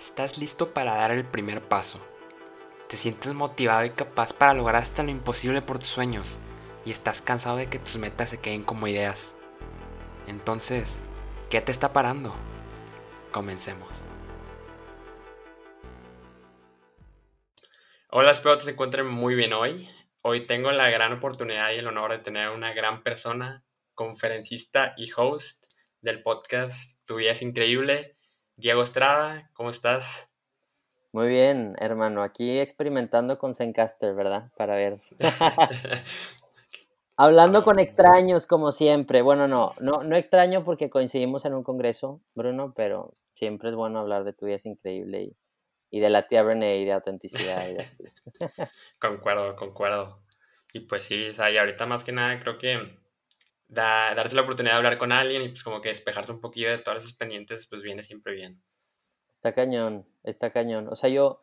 Estás listo para dar el primer paso. Te sientes motivado y capaz para lograr hasta lo imposible por tus sueños y estás cansado de que tus metas se queden como ideas. Entonces, ¿qué te está parando? Comencemos. Hola, espero que se encuentren muy bien hoy. Hoy tengo la gran oportunidad y el honor de tener a una gran persona, conferencista y host del podcast Tu vida es increíble, Diego Estrada, ¿cómo estás? Muy bien, hermano. Aquí experimentando con Zencaster, ¿verdad? Para ver. Hablando con extraños, como siempre. Bueno, no, no, no extraño porque coincidimos en un congreso, Bruno, pero siempre es bueno hablar de tu vida es increíble y, de la tía Brené y de autenticidad. Y concuerdo, concuerdo. Y pues sí, o sea, y ahorita más que nada creo que darse la oportunidad de hablar con alguien y pues como que despejarse un poquillo de todas esas pendientes, pues viene siempre bien. Está cañón, está cañón. O sea, yo,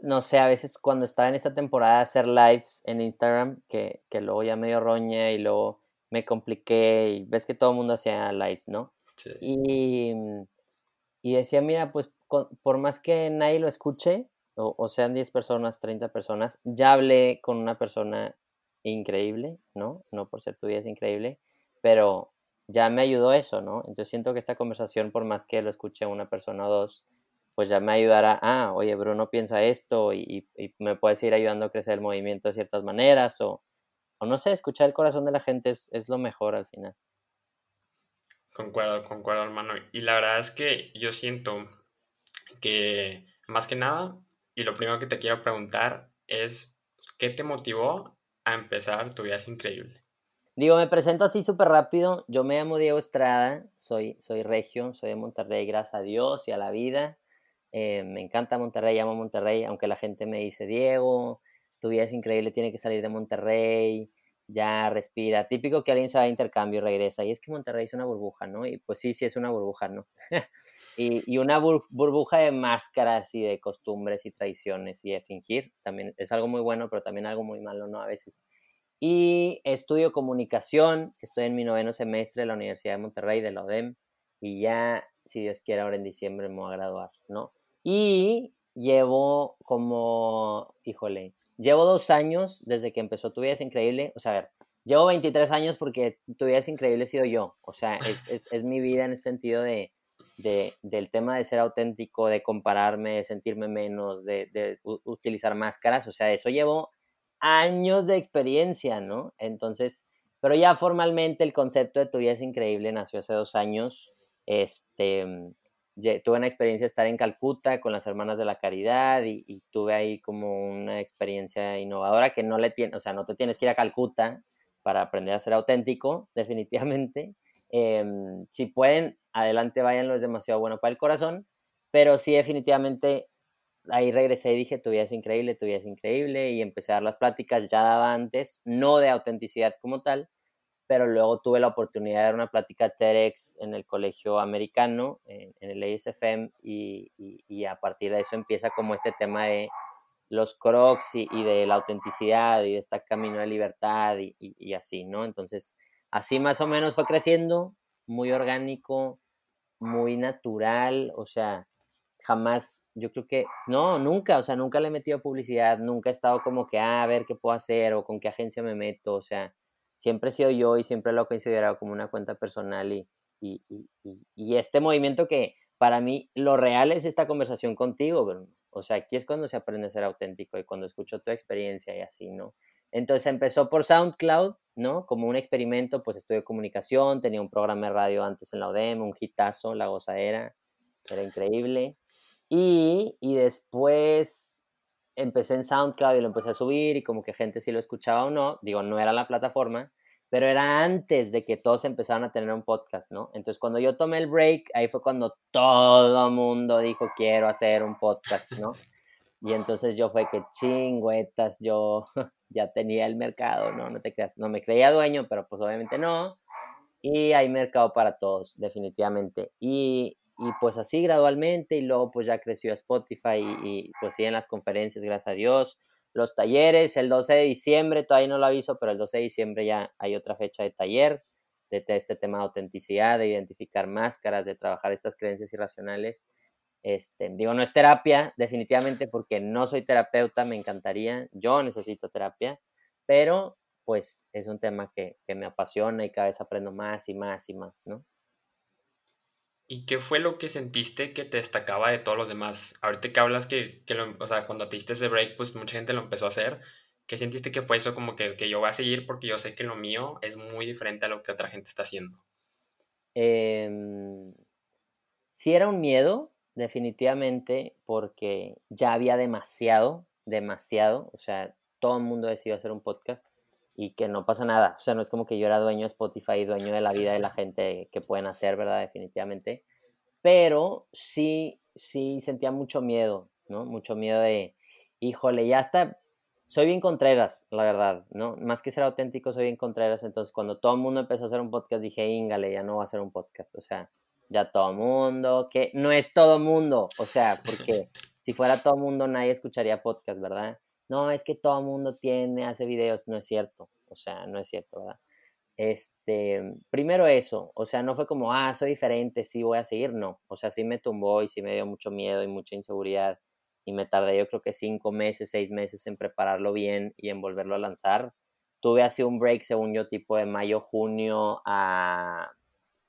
no sé, a veces cuando estaba en esta temporada de hacer lives en Instagram, que, que luego ya medio roña y luego me compliqué y ves que todo el mundo hacía lives, ¿no? Sí. Y, y decía, mira, pues por más que nadie lo escuche, o, o sean 10 personas, 30 personas, ya hablé con una persona increíble, ¿no? No por ser tu vida es increíble, pero ya me ayudó eso, ¿no? Entonces siento que esta conversación, por más que lo escuche una persona o dos, pues ya me ayudará, ah, oye, Bruno piensa esto y, me puedes ir ayudando a crecer el movimiento de ciertas maneras o, o no sé, escuchar el corazón de la gente es, es lo mejor al final. Concuerdo, concuerdo, hermano. Y la verdad es que yo siento que más que nada, y lo primero que te quiero preguntar es, ¿qué te motivó a empezar, tu vida es increíble. Digo, me presento así súper rápido. Yo me llamo Diego Estrada, soy, soy regio, soy de Monterrey, gracias a Dios y a la vida. Eh, me encanta Monterrey, amo Monterrey, aunque la gente me dice, Diego, tu vida es increíble, tiene que salir de Monterrey, ya respira. Típico que alguien se va a intercambio y regresa. Y es que Monterrey es una burbuja, ¿no? Y pues sí, sí es una burbuja, ¿no? y, y, una burbuja de máscaras y de costumbres y tradiciones y de fingir. También es algo muy bueno, pero también algo muy malo, ¿no? A veces. Y estudio comunicación, estoy en mi noveno semestre de la Universidad de Monterrey, de la ODEM, y ya, si Dios quiere, ahora en diciembre me voy a graduar, ¿no? Y llevo como, híjole, llevo dos años desde que empezó Tu Vida es Increíble, o sea, a ver, llevo 23 años porque Tu Vida es Increíble he sido yo, o sea, es, es, mi vida en el sentido de, de, del tema de ser auténtico, de compararme, de sentirme menos, de, de utilizar máscaras, o sea, eso llevo años de experiencia, ¿no? Entonces, pero ya formalmente el concepto de Tu Vida es Increíble nació hace dos años, este, tuve una experiencia de estar en Calcuta con las Hermanas de la Caridad y, tuve ahí como una experiencia innovadora que no le tiene, o sea, no te tienes que ir a Calcuta para aprender a ser auténtico, definitivamente. Em, si pueden, adelante váyanlo, es demasiado bueno para el corazón, pero sí definitivamente ahí regresé y dije, tu vida es increíble, tu vida es increíble, y empecé a dar las pláticas, ya daba antes, no de autenticidad como tal, pero luego tuve la oportunidad de dar una plática TEDx en el colegio americano, en, el ASFM, y, y, a partir de eso empieza como este tema de los crocs y, y de la autenticidad y de este camino de libertad y, así, ¿no? Entonces, así más o menos fue creciendo, muy orgánico, muy natural, o sea, jamás, yo creo que, no, nunca, o sea, nunca le he metido publicidad, nunca he estado como que, ah, a ver qué puedo hacer o con qué agencia me meto, o sea, siempre he sido yo y siempre lo he considerado como una cuenta personal y, y, y, este movimiento que para mí lo real es esta conversación contigo. O sea, aquí es cuando se aprende a ser auténtico y cuando escucho tu experiencia y así, ¿no? Entonces empezó por SoundCloud, ¿no? Como un experimento, pues estudié comunicación, tenía un programa de radio antes en la ODEM, un hitazo, La Gozadera, era increíble. Y, y después empecé en SoundCloud y lo empecé a subir y como que gente sí lo escuchaba o no, digo, no era la plataforma, pero era antes de que todos empezaran a tener un podcast, ¿no? Entonces cuando yo tomé el break, ahí fue cuando todo mundo dijo, quiero hacer un podcast, ¿no? Y entonces yo fue que chingüetas, yo ya tenía el mercado, ¿no? No te creas, no me creía dueño, pero pues obviamente no. Y hay mercado para todos, definitivamente. Y, y pues así gradualmente y luego pues ya creció Spotify y, pues siguen las conferencias, gracias a Dios. Los talleres, el 12 de diciembre, todavía no lo aviso, pero el 12 de diciembre ya hay otra fecha de taller de este tema de autenticidad, de identificar máscaras, de trabajar estas creencias irracionales. Este, digo, no es terapia, definitivamente, porque no soy terapeuta, me encantaría, yo necesito terapia, pero pues es un tema que, que me apasiona y cada vez aprendo más y más y más, ¿no? ¿Y qué fue lo que sentiste que te destacaba de todos los demás? Ahorita que hablas que, que o sea, cuando te diste ese break, pues mucha gente lo empezó a hacer. ¿Qué sentiste que fue eso como que, que yo voy a seguir porque yo sé que lo mío es muy diferente a lo que otra gente está haciendo? Eh, sí era un miedo, definitivamente, porque ya había demasiado, demasiado, o sea, todo el mundo decidió hacer un podcast y que no pasa nada, o sea, no es como que yo era dueño de Spotify, dueño de la vida de la gente que pueden hacer, ¿verdad? Definitivamente, pero sí, sí sentía mucho miedo, ¿no? Mucho miedo de, híjole, ya está, soy bien contreras, la verdad, ¿no? Más que ser auténtico, soy bien contreras, entonces cuando todo el mundo empezó a hacer un podcast, dije, íngale, ya no va a hacer un podcast, o sea, ya todo mundo, que no es todo mundo, o sea, porque si fuera todo mundo nadie escucharía podcast, ¿verdad? No, es que todo mundo tiene, hace videos, no es cierto, o sea, no es cierto, ¿verdad? Este, primero eso, o sea, no fue como, ah, soy diferente, sí voy a seguir, no, o sea, sí me tumbó y sí me dio mucho miedo y mucha inseguridad y me tardé yo creo que cinco meses, seis meses en prepararlo bien y en volverlo a lanzar. Tuve así un break, según yo, tipo de mayo, junio a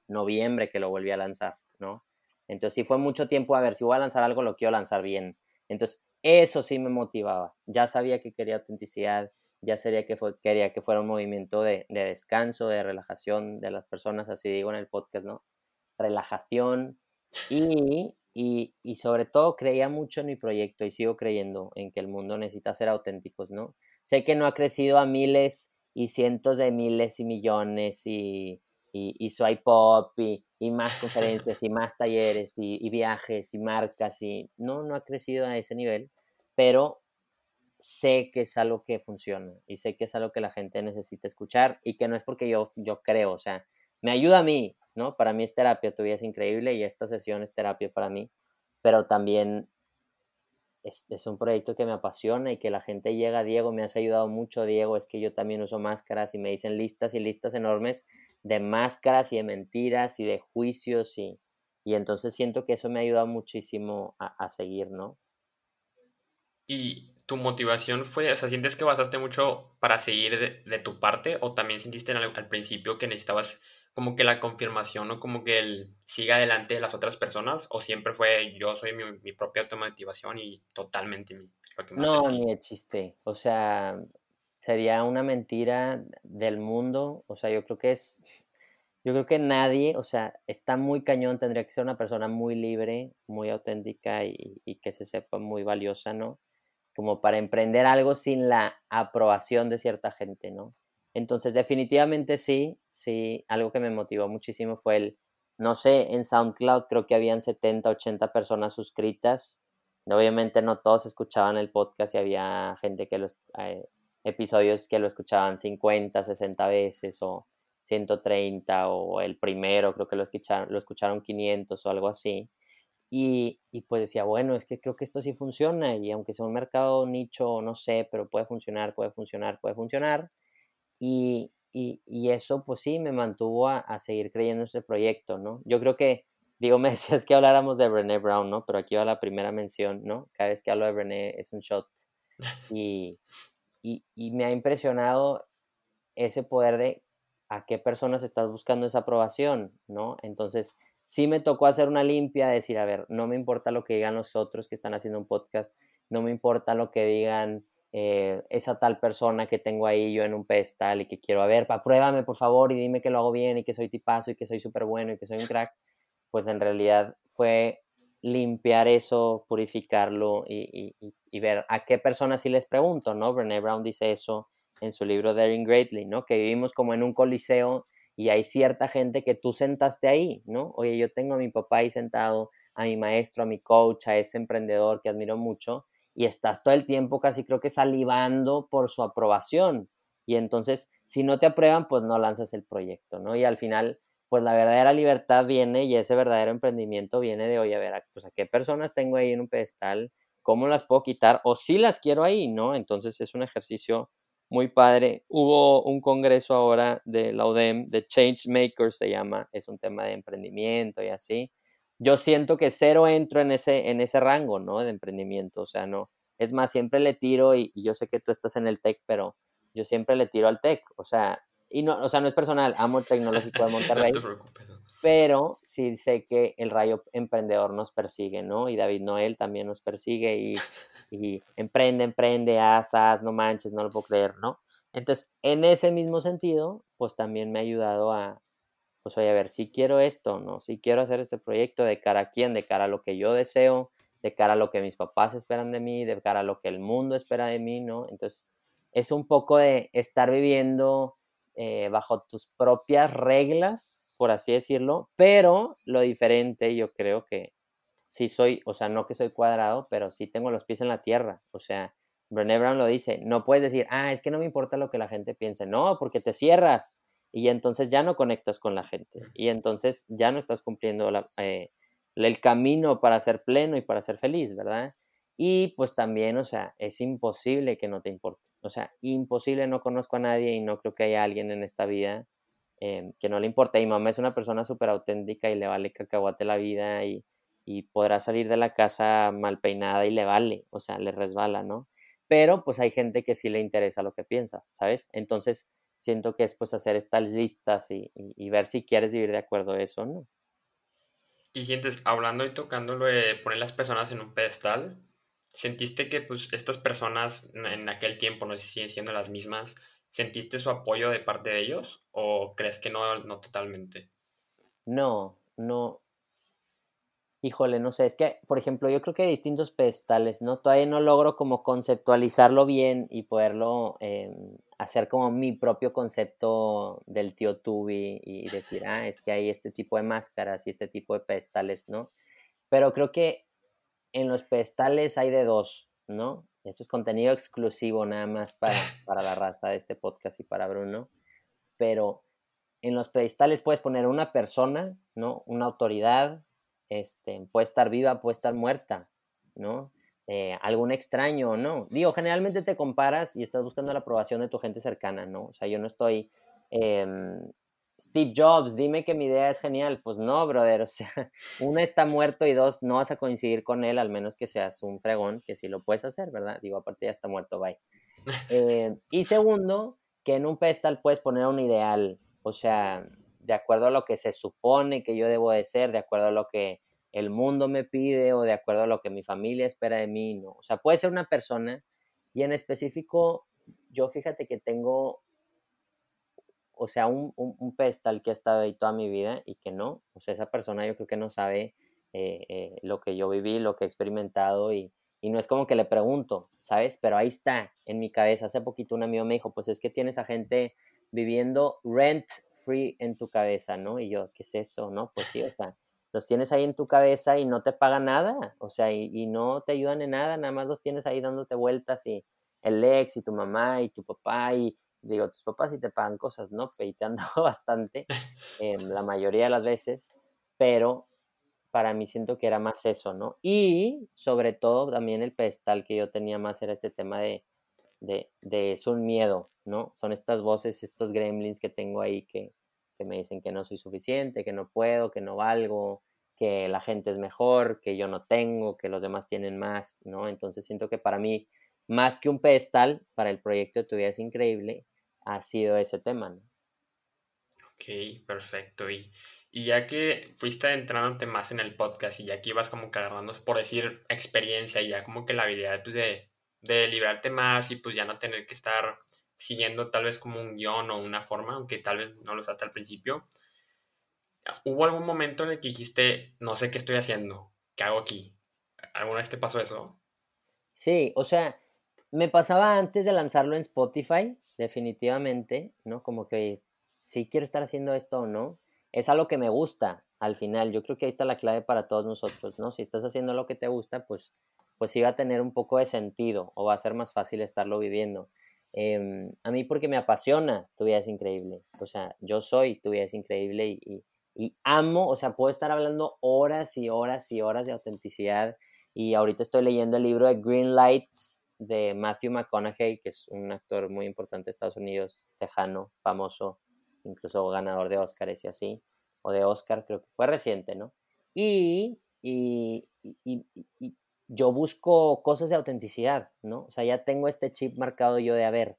noviembre que lo volví a lanzar, ¿no? Entonces sí fue mucho tiempo, a ver, si voy a lanzar algo, lo quiero lanzar bien. Entonces, eso sí me motivaba. Ya sabía que quería autenticidad, ya sabía que quería que fuera un movimiento de, de descanso, de relajación de las personas, así digo en el podcast, ¿no? Relajación y, y, y, sobre todo creía mucho en mi proyecto y sigo creyendo en que el mundo necesita ser auténticos, ¿no? Sé que no ha crecido a miles y cientos de miles y millones y y, y Swipe y, y, más conferencias y más talleres y, y, viajes y marcas y no, no ha crecido a ese nivel, pero sé que es algo que funciona y sé que es algo que la gente necesita escuchar y que no es porque yo, yo creo, o sea, me ayuda a mí, ¿no? Para mí es terapia, tu vida es increíble y esta sesión es terapia para mí, pero también es, es, un proyecto que me apasiona y que la gente llega, Diego, me has ayudado mucho, Diego, es que yo también uso máscaras y me dicen listas y listas enormes de máscaras y de mentiras y de juicios y, y entonces siento que eso me ha ayudado muchísimo a, a, seguir, ¿no? ¿Y tu motivación fue, o sea, sientes que basaste mucho para seguir de, tu parte o también sentiste al, principio que necesitabas como que la confirmación o como que el siga adelante de las otras personas o siempre fue yo soy mi, mi propia automotivación y totalmente mi, lo que me No, ni de chiste, o sea, sería una mentira del mundo, o sea, yo creo que es, yo creo que nadie, o sea, está muy cañón, tendría que ser una persona muy libre, muy auténtica y, y que se sepa muy valiosa, ¿no? Como para emprender algo sin la aprobación de cierta gente, ¿no? Entonces, definitivamente sí, sí, algo que me motivó muchísimo fue el, no sé, en SoundCloud creo que habían 70, 80 personas suscritas. Obviamente no todos escuchaban el podcast y había gente que los, eh, episodios que lo escuchaban 50, 60 veces o 130 o el primero creo que lo escucharon, lo escucharon 500 o algo así. Y, y, pues decía, bueno, es que creo que esto sí funciona y aunque sea un mercado nicho, no sé, pero puede funcionar, puede funcionar, puede funcionar. Y, y, eso pues sí me mantuvo a, a, seguir creyendo en este proyecto, ¿no? Yo creo que, digo, me decías que habláramos de Brené Brown, ¿no? Pero aquí va la primera mención, ¿no? Cada vez que hablo de Brené es un shot. Y, y, y, me ha impresionado ese poder de a qué personas estás buscando esa aprobación, ¿no? Entonces, sí me tocó hacer una limpia, decir, a ver, no me importa lo que digan los otros que están haciendo un podcast, no me importa lo que digan eh, esa tal persona que tengo ahí yo en un pedestal y que quiero, a ver, pruébame por favor y dime que lo hago bien y que soy tipazo y que soy súper bueno y que soy un crack, pues en realidad fue limpiar eso, purificarlo y, y, y, ver a qué personas sí les pregunto, ¿no? Brené Brown dice eso en su libro Daring Greatly, ¿no? Que vivimos como en un coliseo y hay cierta gente que tú sentaste ahí, ¿no? Oye, yo tengo a mi papá ahí sentado, a mi maestro, a mi coach, a ese emprendedor que admiro mucho y estás todo el tiempo casi creo que salivando por su aprobación. Y entonces, si no te aprueban, pues no lanzas el proyecto, ¿no? Y al final pues la verdadera libertad viene y ese verdadero emprendimiento viene de, oye, a ver, pues a qué personas tengo ahí en un pedestal, cómo las puedo quitar o si las quiero ahí, ¿no? Entonces es un ejercicio muy padre. Hubo un congreso ahora de la UDEM, de Change Makers se llama, es un tema de emprendimiento y así. Yo siento que cero entro en ese, en ese rango, ¿no? De emprendimiento, o sea, no. Es más, siempre le tiro y, yo sé que tú estás en el tech, pero yo siempre le tiro al tech, o sea, y no, o sea, no es personal, amo el tecnológico de Monterrey. no te preocupes. Pero sí sé que el rayo emprendedor nos persigue, ¿no? Y David Noel también nos persigue y, y emprende, emprende, haz, no manches, no lo puedo creer, ¿no? Entonces, en ese mismo sentido, pues también me ha ayudado a, pues oye, a ver, si quiero esto, ¿no? Si quiero hacer este proyecto de cara a quién, de cara a lo que yo deseo, de cara a lo que mis papás esperan de mí, de cara a lo que el mundo espera de mí, ¿no? Entonces, es un poco de estar viviendo eh, bajo tus propias reglas, por así decirlo, pero lo diferente yo creo que sí soy, o sea, no que soy cuadrado, pero sí tengo los pies en la tierra, o sea, Brené Brown lo dice, no puedes decir, ah, es que no me importa lo que la gente piense, no, porque te cierras y entonces ya no conectas con la gente y entonces ya no estás cumpliendo eh, el camino para ser pleno y para ser feliz, ¿verdad? Y pues también, o sea, es imposible que no te importe, o sea, imposible, no conozco a nadie y no creo que haya alguien en esta vida em, que no le importe. Y mamá es una persona súper auténtica y le vale cacahuate la vida y, y podrá salir de la casa mal peinada y le vale, o sea, le resbala, ¿no? pero pues hay gente que sí le interesa lo que piensa, ¿sabes? Entonces siento que es pues hacer estas listas y, ver si quieres vivir de acuerdo a eso o no. Y sientes, hablando y tocando lo de poner las personas en un pedestal, ¿sentiste que pues estas personas en aquel tiempo, no sé si siguen siendo las mismas, ¿sentiste su apoyo de parte de ellos o crees que no, no totalmente? No, no, Híjole, no sé, es que, por ejemplo, yo creo que hay distintos pedestales, ¿no? Todavía no logro como conceptualizarlo bien y poderlo em, hacer como mi propio concepto del tío Tubi y decir, ah, es que hay este tipo de máscaras y este tipo de pedestales, ¿no? Pero creo que en los pedestales hay de dos, ¿no? Esto es contenido exclusivo nada más para, para la raza de este podcast y para Bruno, pero en los pedestales puedes poner una persona, ¿no? Una autoridad, este, puede estar viva, puede estar muerta, ¿no? Eh, algún extraño o no. Digo, generalmente te comparas y estás buscando la aprobación de tu gente cercana, ¿no? O sea, yo no estoy... Em, Steve Jobs, dime que mi idea es genial. Pues no, brother, o sea, uno está muerto y dos, no vas a coincidir con él, al menos que seas un fregón, que sí lo puedes hacer, ¿verdad? Digo, aparte ya está muerto, bye. Eh, y segundo, que en un pedestal puedes poner un ideal, o sea, de acuerdo a lo que se supone que yo debo de ser, de acuerdo a lo que el mundo me pide o de acuerdo a lo que mi familia espera de mí, no. O sea, puede ser una persona y en específico yo fíjate que tengo, o sea, un, un, pedestal que ha estado ahí toda mi vida y que no. O sea, esa persona yo creo que no sabe eh, eh, lo que yo viví, lo que he experimentado y, y no es como que le pregunto, ¿sabes? Pero ahí está, en mi cabeza. Hace poquito un amigo me dijo, pues es que tienes a gente viviendo rent free en tu cabeza, ¿no? Y yo, ¿qué es eso? ¿No? Pues sí, o sea, los tienes ahí en tu cabeza y no te pagan nada, o sea, y, no te ayudan en nada, nada más los tienes ahí dándote vueltas y el ex y tu mamá y tu papá y digo, tus papás sí te pagan cosas, ¿no? Peiteando bastante, eh, la mayoría de las veces, pero para mí siento que era más eso, ¿no? Y sobre todo también el pedestal que yo tenía más era este tema de, de, es un miedo, ¿no? Son estas voces, estos gremlins que tengo ahí que, que me dicen que no soy suficiente, que no puedo, que no valgo, que la gente es mejor, que yo no tengo, que los demás tienen más, ¿no? Entonces siento que para mí, más que un pedestal para el proyecto de Tu Vida es Increíble, ha sido ese tema, ¿no? Ok, perfecto. Y, y ya que fuiste adentrándote más en el podcast y ya que ibas como que agarrando, por decir, experiencia y ya como que la habilidad pues, de, de liberarte más y pues ya no tener que estar siguiendo tal vez como un guion o una forma, aunque tal vez no lo usaste al principio. ¿Hubo algún momento en el que dijiste, no sé qué estoy haciendo, qué hago aquí? ¿Alguna vez te pasó eso? Sí, o sea, me pasaba antes de lanzarlo en Spotify, definitivamente, ¿no? Como que si quiero estar haciendo esto o no. Es algo que me gusta al final. Yo creo que ahí está la clave para todos nosotros, ¿no? Si estás haciendo lo que te gusta, pues, pues sí va a tener un poco de sentido o va a ser más fácil estarlo viviendo. Em, a mí porque me apasiona, tu vida es increíble. O sea, yo soy tu vida es increíble y, amo, o sea, puedo estar hablando horas y horas y horas de autenticidad. Y ahorita estoy leyendo el libro de Green Lights de Matthew McConaughey, que es un actor muy importante de Estados Unidos, tejano, famoso, incluso ganador de Oscars y así, o de Oscar, creo que fue reciente, ¿no? Y, yo busco cosas de autenticidad, ¿no? O sea, ya tengo este chip marcado yo de, a ver,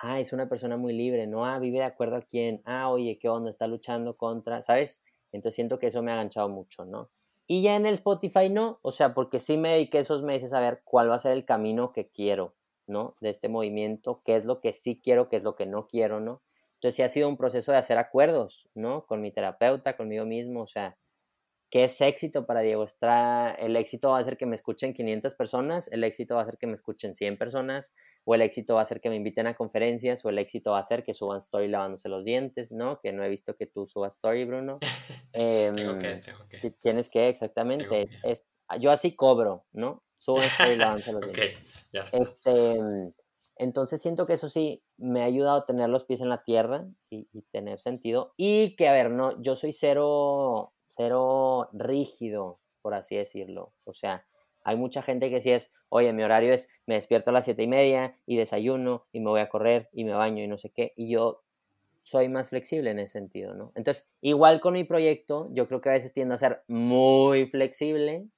ah, es una persona muy libre, ¿no? Ah, vive de acuerdo a quién, ah, oye, ¿qué onda? Está luchando contra, ¿sabes? Entonces siento que eso me ha aganchado mucho, ¿no? Y ya en el Spotify no, o sea, porque sí me dediqué esos meses a ver cuál va a ser el camino que quiero, ¿no? De este movimiento, qué es lo que sí quiero, qué es lo que no quiero, ¿no? Entonces sí ha sido un proceso de hacer acuerdos, ¿no? Con mi terapeuta, conmigo mismo, o sea, ¿qué es éxito para Diego Estrada? El éxito va a ser que me escuchen 500 personas, el éxito va a ser que me escuchen 100 personas, o el éxito va a ser que me inviten a conferencias, o el éxito va a ser que suban story lavándose los dientes, ¿no? Que no he visto que tú subas story, Bruno. tengo que, em, tengo que. Tienes que, exactamente. Es, yo así cobro, ¿no? Subo story lavándose los dientes. Ya está. Este, entonces siento que eso sí me ha ayudado a tener los pies en la tierra y, tener sentido. Y que, a ver, no, yo soy cero, cero rígido, por así decirlo. O sea, hay mucha gente que sí es, oye, mi horario es, me despierto a las siete y media y desayuno y me voy a correr y me baño y no sé qué. Y yo soy más flexible en ese sentido, ¿no? Entonces, igual con mi proyecto, yo creo que a veces tiendo a ser muy flexible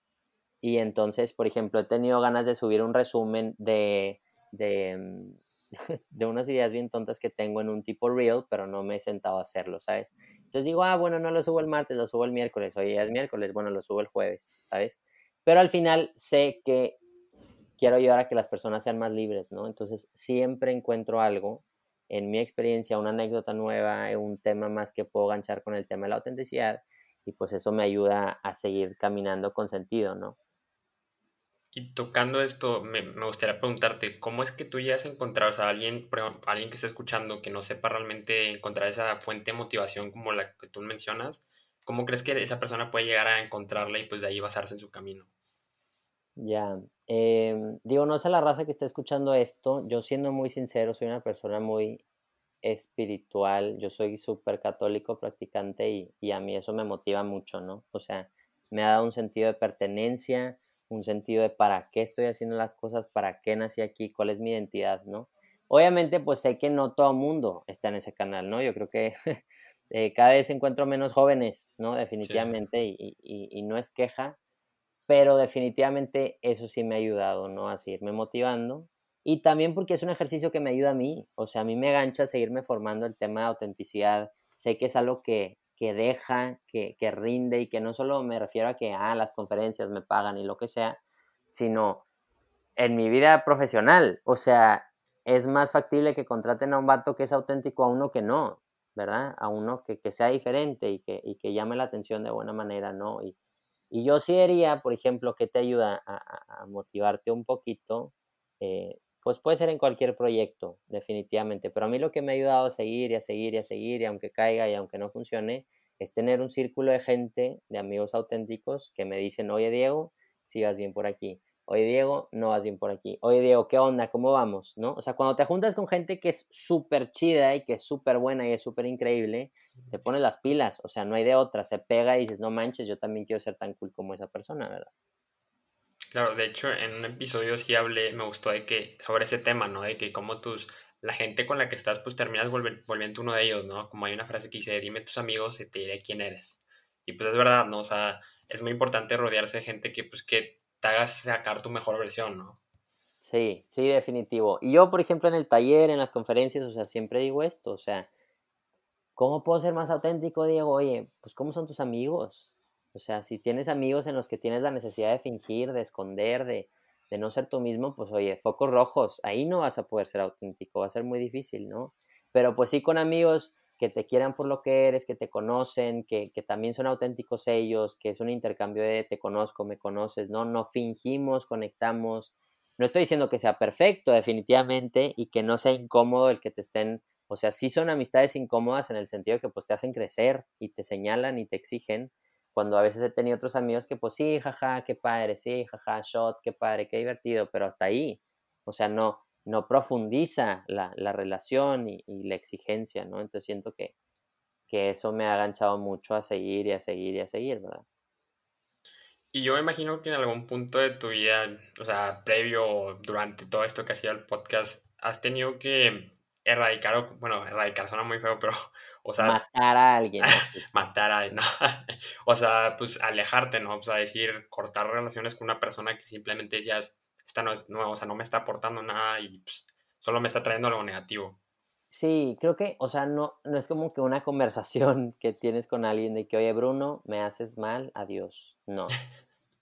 y entonces, por ejemplo, he tenido ganas de subir un resumen de de, mm, de unas ideas bien tontas que tengo en un tipo reel, pero no me he sentado a hacerlo, ¿sabes? Entonces digo, ah, bueno, no lo subo el martes, lo subo el miércoles, hoy es miércoles, bueno, lo subo el jueves, ¿sabes? Pero al final sé que quiero ayudar a que las personas sean más libres, ¿no? Entonces siempre encuentro algo en mi experiencia, una anécdota nueva, un tema más que puedo ganchar con el tema de la autenticidad y pues eso me ayuda a seguir caminando con sentido, ¿no? Y tocando esto, me, gustaría preguntarte, ¿cómo es que tú ya has encontrado, a alguien, alguien que esté escuchando que no sepa realmente encontrar esa fuente de motivación como la que tú mencionas? ¿Cómo crees que esa persona puede llegar a encontrarla y pues de ahí basarse en su camino? Ya, em, digo, no sé la raza que está escuchando esto, yo siendo muy sincero, soy una persona muy espiritual, yo soy súper católico practicante y, y a mí eso me motiva mucho, ¿no? O sea, me ha dado un sentido de pertenencia, un sentido de para qué estoy haciendo las cosas, para qué nací aquí, cuál es mi identidad, ¿no? Obviamente, pues sé que no todo mundo está en ese canal, ¿no? Yo creo que eh, cada vez encuentro menos jóvenes, ¿no? Definitivamente, y, no es queja, pero definitivamente eso sí me ha ayudado, ¿no? A seguirme motivando. Y también porque es un ejercicio que me ayuda a mí, o sea, a mí me gancha seguirme formando el tema de autenticidad. Sé que es algo que, que deja, que, que, rinde y que no solo me refiero a que, ah, las conferencias me pagan y lo que sea, sino en mi vida profesional. O sea, es más factible que contraten a un vato que es auténtico a uno que no, ¿verdad? A uno que, que sea diferente y que, y que llame la atención de buena manera, ¿no? Y, y yo sí haría, por ejemplo, que te ayuda a, a motivarte un poquito, eh, pues puede ser en cualquier proyecto, definitivamente. Pero a mí lo que me ha ayudado a seguir y a seguir y a seguir, y aunque caiga y aunque no funcione, es tener un círculo de gente, de amigos auténticos, que me dicen, oye Diego, si vas bien por aquí. Oye Diego, no vas bien por aquí. Oye Diego, ¿qué onda? ¿Cómo vamos? ¿No? O sea, cuando te juntas con gente que es súper chida y que es súper buena y es súper increíble, te pones las pilas. O sea, no hay de otra. Se pega y dices, no manches, yo también quiero ser tan cool como esa persona, ¿verdad? Claro, de hecho, en un episodio sí hablé, me gustó de que, sobre ese tema, ¿no? De que como tus, la gente con la que estás, pues terminas volviendo uno de ellos, ¿no? Como hay una frase que dice, dime tus amigos y te diré quién eres. Y pues es verdad, ¿no? O sea, es muy importante rodearse de gente que, pues, que te hagas sacar tu mejor versión, ¿no? Sí, sí, definitivo. Y yo, por ejemplo, en el taller, en las conferencias, o sea, siempre digo esto, o sea, ¿cómo puedo ser más auténtico, Diego? Oye, pues, ¿cómo son tus amigos? O sea, si tienes amigos en los que tienes la necesidad de fingir, de esconder, de, no ser tú mismo, pues oye, focos rojos, ahí no vas a poder ser auténtico, va a ser muy difícil, ¿no? Pero pues sí con amigos que te quieran por lo que eres, que te conocen, que, que también son auténticos ellos, que es un intercambio de te conozco, me conoces, ¿no? No fingimos, conectamos. No estoy diciendo que sea perfecto, definitivamente, y que no sea incómodo el que te estén, o sea, sí son amistades incómodas en el sentido de que pues te hacen crecer y te señalan y te exigen, cuando a veces he tenido otros amigos que pues sí, jaja, qué padre, sí, jaja, shot, qué padre, qué divertido, pero hasta ahí, o sea, no, no profundiza la, relación y, la exigencia, ¿no? Entonces siento que, que eso me ha aganchado mucho a seguir y a seguir y a seguir, ¿verdad? Y yo me imagino que en algún punto de tu vida, o sea, previo o durante todo esto que hacía el podcast, has tenido que erradicar, o, bueno, erradicar suena muy feo, pero, o sea... Matar a alguien. matar a alguien, no. o sea, pues alejarte, ¿no? O sea, decir, cortar relaciones con una persona que simplemente decías, esta no, es, no o sea, no me está aportando nada y pues, solo me está trayendo algo negativo. Sí, creo que, o sea, no, no es como que una conversación que tienes con alguien de que, oye, Bruno, me haces mal, adiós. No.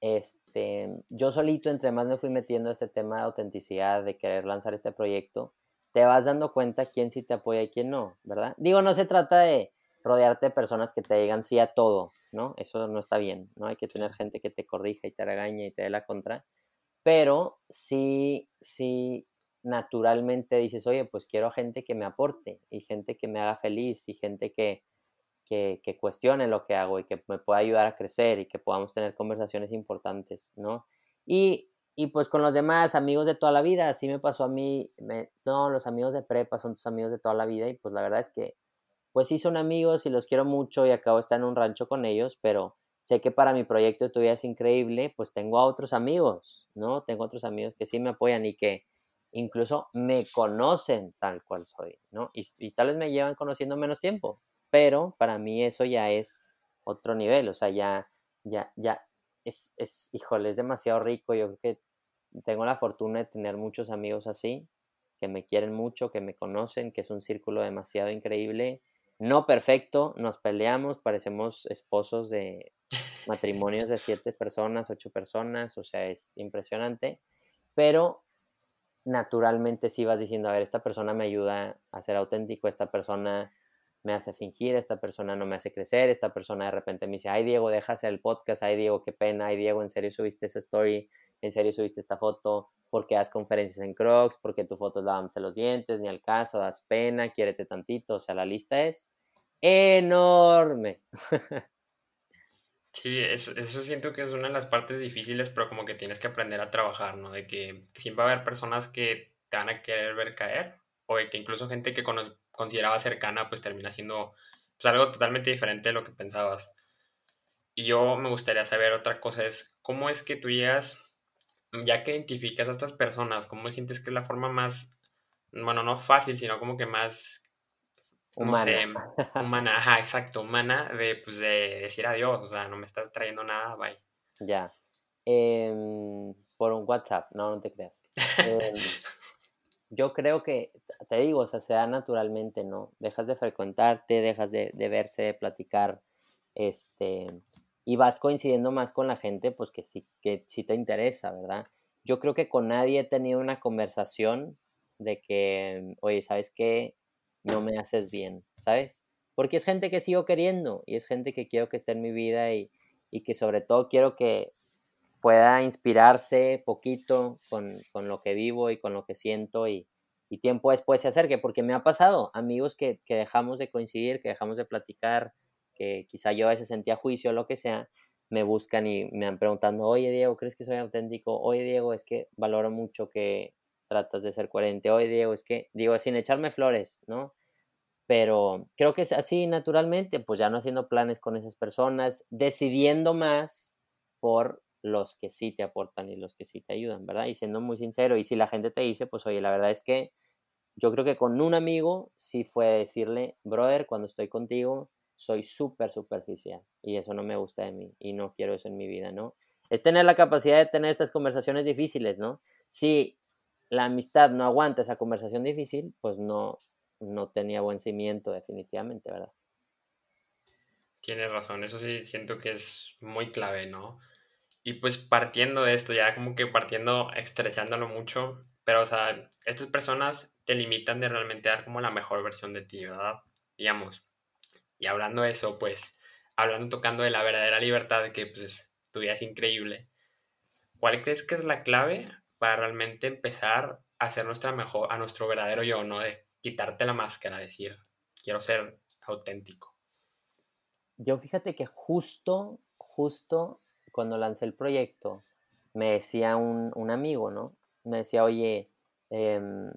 Este, yo solito, entre más me fui metiendo este tema de autenticidad, de querer lanzar este proyecto, te vas dando cuenta quién sí te apoya y quién no, ¿verdad? Digo, no se trata de rodearte de personas que te digan sí a todo, ¿no? Eso no está bien, ¿no? Hay que tener gente que te corrija y te regañe y te dé la contra. Pero sí, sí, naturalmente dices, oye, pues quiero gente que me aporte y gente que me haga feliz y gente que, que, que, cuestione lo que hago y que me pueda ayudar a crecer y que podamos tener conversaciones importantes, ¿no? Y, y pues con los demás amigos de toda la vida, así me pasó a mí, no, los amigos de prepa son tus amigos de toda la vida y pues la verdad es que, pues sí son amigos y los quiero mucho y acabo de estar en un rancho con ellos, pero sé que para mi proyecto de tu vida es increíble, pues tengo a otros amigos, ¿no? Tengo otros amigos que sí me apoyan y que incluso me conocen tal cual soy, ¿no? Y, y tal vez me llevan conociendo menos tiempo, pero para mí eso ya es otro nivel, o sea, ya, ya, ya es, es, híjole, es demasiado rico, yo creo que tengo la fortuna de tener muchos amigos así, que me quieren mucho, que me conocen, que es un círculo demasiado increíble, no perfecto, nos peleamos, parecemos esposos de matrimonios de siete personas, ocho personas, o sea, es impresionante, pero naturalmente si vas diciendo, a ver, esta persona me ayuda a ser auténtico, esta persona me hace fingir, esta persona no me hace crecer, esta persona de repente me dice, ay Diego, hacer el podcast, ay Diego, qué pena, ay Diego, en serio subiste esa story, en serio subiste esta foto, porque das conferencias en Crocs, porque tu foto es lavándose los dientes, ni al caso, das pena, quiérete tantito, o sea, la lista es enorme. Sí, eso, eso siento que es una de las partes difíciles, pero como que tienes que aprender a trabajar, ¿no? De que siempre va a haber personas que te van a querer ver caer, o de que incluso gente que consideraba cercana, pues termina siendo pues, algo totalmente diferente de lo que pensabas. Y yo me gustaría saber otra cosa, es cómo es que tú llegas, ya que identificas a estas personas, cómo sientes que es la forma más, bueno, no fácil, sino como que más humana. sé, humana, ajá, exacto, humana, de, pues, de decir adiós, o sea, no me estás trayendo nada, bye. Ya. Em, por un WhatsApp, no, no te creas. Em, yo creo que, te digo, o sea, se da naturalmente, ¿no? Dejas de frecuentarte, dejas de, de verse, de platicar, este, y vas coincidiendo más con la gente, pues que sí, que sí te interesa, ¿verdad? Yo creo que con nadie he tenido una conversación de que, oye, ¿sabes qué? no me haces bien, ¿sabes? Porque es gente que sigo queriendo y es gente que quiero que esté en mi vida y, que sobre todo quiero que pueda inspirarse poquito con, lo que vivo y con lo que siento y, tiempo después se acerque, porque me ha pasado, amigos que, que, dejamos de coincidir, que dejamos de platicar, que quizá yo a veces sentía juicio o lo que sea, me buscan y me han preguntando, oye Diego, ¿crees que soy auténtico? Oye Diego, es que valoro mucho que tratas de ser coherente. Oye Diego, es que, digo, sin echarme flores, ¿no? pero creo que es así naturalmente, pues ya no haciendo planes con esas personas, decidiendo más por los que sí te aportan y los que sí te ayudan, ¿verdad? Y siendo muy sincero, y si la gente te dice, pues oye, la verdad es que yo creo que con un amigo sí fue decirle, brother, cuando estoy contigo, soy súper superficial y eso no me gusta de mí y no quiero eso en mi vida, ¿no? Es tener la capacidad de tener estas conversaciones difíciles, ¿no? Si la amistad no aguanta esa conversación difícil, pues no, no tenía buen cimiento definitivamente, ¿verdad? Tienes razón, eso sí siento que es muy clave, ¿no? Y pues partiendo de esto, ya como que partiendo, estrechándolo mucho, pero o sea, estas personas te limitan de realmente dar como la mejor versión de ti, ¿verdad? Digamos. Y hablando de eso, pues, hablando, tocando de la verdadera libertad, que pues tu vida es increíble, ¿cuál crees que es la clave para realmente empezar a ser nuestra mejor, a nuestro verdadero yo, ¿no? De quitarte la máscara, decir, quiero ser auténtico. Yo fíjate que justo, justo cuando lancé el proyecto, me decía un, amigo, ¿no? Me decía, oye, em,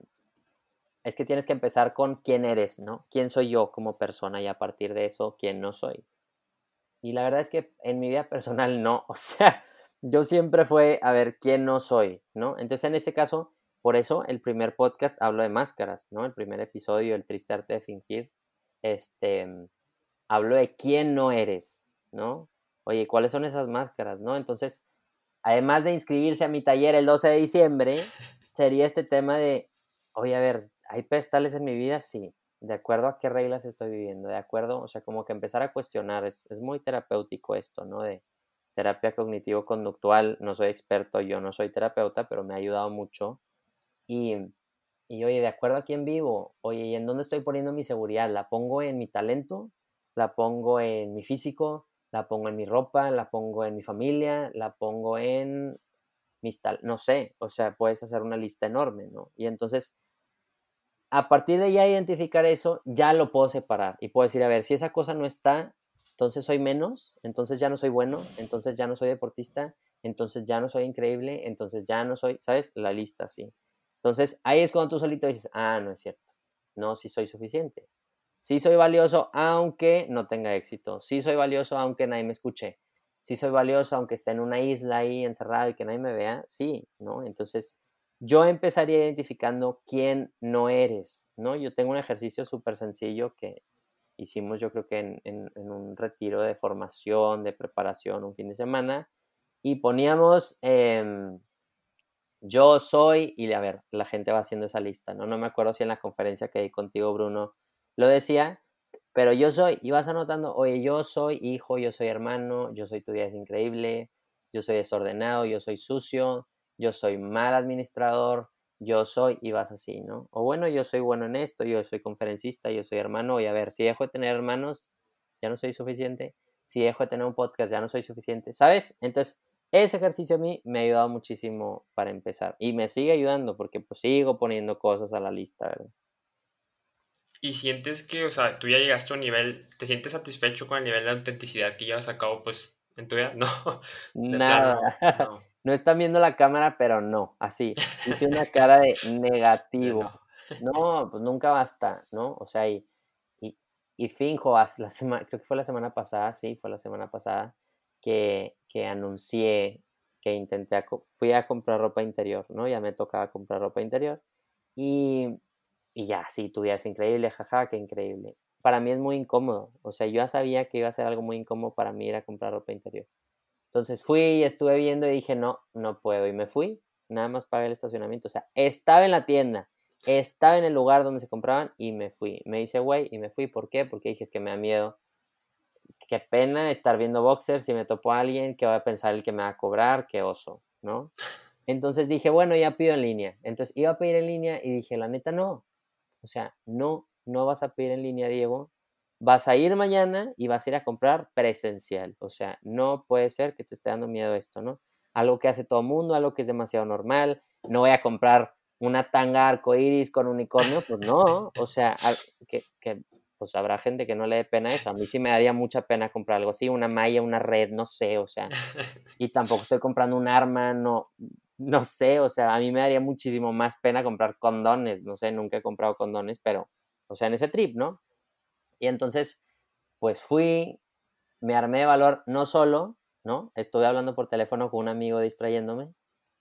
es que tienes que empezar con quién eres, ¿no? ¿Quién soy yo como persona y a partir de eso, quién no soy? Y la verdad es que en mi vida personal no, o sea, yo siempre fue a ver quién no soy, ¿no? Entonces en ese caso, por eso el primer podcast hablo de máscaras, ¿no? El primer episodio, el triste arte de fingir, este, hablo de quién no eres, ¿no? Oye, ¿cuáles son esas máscaras, no? Entonces, además de inscribirse a mi taller el 12 de diciembre, sería este tema de, oye, a ver, ¿hay pestales en mi vida? Sí. ¿De acuerdo a qué reglas estoy viviendo? ¿De acuerdo? O sea, como que empezar a cuestionar, es, es muy terapéutico esto, ¿no? De terapia cognitivo-conductual, no soy experto, yo no soy terapeuta, pero me ha ayudado mucho. Y, y oye, ¿de acuerdo a quién vivo? Oye, ¿y en dónde estoy poniendo mi seguridad? ¿La pongo en mi talento? ¿La pongo en mi físico? la pongo en mi ropa, la pongo en mi familia, la pongo en mis tal, no sé, o sea, puedes hacer una lista enorme, ¿no? Y entonces, a partir de ya identificar eso, ya lo puedo separar y puedo decir, a ver, si esa cosa no está, entonces soy menos, entonces ya no soy bueno, entonces ya no soy deportista, entonces ya no soy increíble, entonces ya no soy, ¿sabes? La lista, sí. Entonces, ahí es cuando tú solito dices, ah, no es cierto, no, sí soy suficiente, Sí soy valioso aunque no tenga éxito. Sí soy valioso aunque nadie me escuche. Sí soy valioso aunque esté en una isla ahí encerrado y que nadie me vea. Sí, ¿no? Entonces yo empezaría identificando quién no eres, ¿no? Yo tengo un ejercicio súper sencillo que hicimos yo creo que en, un retiro de formación, de preparación, un fin de semana, y poníamos em, yo soy, y a ver, la gente va haciendo esa lista, ¿no? No me acuerdo si en la conferencia que di contigo, Bruno, lo decía, pero yo soy, y vas anotando, oye, yo soy hijo, yo soy hermano, yo soy tu vida es increíble, yo soy desordenado, yo soy sucio, yo soy mal administrador, yo soy, y vas así, ¿no? O bueno, yo soy bueno en esto, yo soy conferencista, yo soy hermano, y a ver, si dejo de tener hermanos, ya no soy suficiente, si dejo de tener un podcast, ya no soy suficiente, ¿sabes? Entonces, ese ejercicio a mí me ha ayudado muchísimo para empezar, y me sigue ayudando porque pues sigo poniendo cosas a la lista, ¿verdad? y sientes que, o sea, tú ya llegaste a un nivel, ¿te sientes satisfecho con el nivel de autenticidad que llevas a cabo, pues, en tu vida? No. Nada. no. Están viendo la cámara, pero no, así. Hice una cara de negativo. No. pues nunca basta, ¿no? O sea, y, y, y finjo, la semana, creo que fue la semana pasada, sí, fue la semana pasada, que, que anuncié que intenté, fui a comprar ropa interior, ¿no? Ya me tocaba comprar ropa interior. Y y ya, sí, tu vida es increíble, jaja, qué increíble. Para mí es muy incómodo, o sea, yo ya sabía que iba a ser algo muy incómodo para mí ir a comprar ropa interior. Entonces fui y estuve viendo y dije, no, no puedo. Y me fui, nada más pagué el estacionamiento. O sea, estaba en la tienda, estaba en el lugar donde se compraban y me fui. Me hice güey y me fui. ¿Por qué? Porque dije, es que me da miedo. Qué pena estar viendo boxers si me topo a alguien, que va a pensar el que me va a cobrar, qué oso, ¿no? Entonces dije, bueno, ya pido en línea. Entonces iba a pedir en línea y dije, la neta no, o sea, no, no vas a pedir en línea, Diego. Vas a ir mañana y vas a ir a comprar presencial. O sea, no puede ser que te esté dando miedo esto, ¿no? Algo que hace todo el mundo, algo que es demasiado normal. No voy a comprar una tanga arcoíris con unicornio, pues no. O sea, que, que pues habrá gente que no le dé pena eso. A mí sí me daría mucha pena comprar algo así, una malla, una red, no sé, o sea. Y tampoco estoy comprando un arma, no, no sé, o sea, a mí me daría muchísimo más pena comprar condones, no sé, nunca he comprado condones, pero, o sea, en ese trip, ¿no? Y entonces, pues fui, me armé de valor, no solo, ¿no? Estuve hablando por teléfono con un amigo distrayéndome,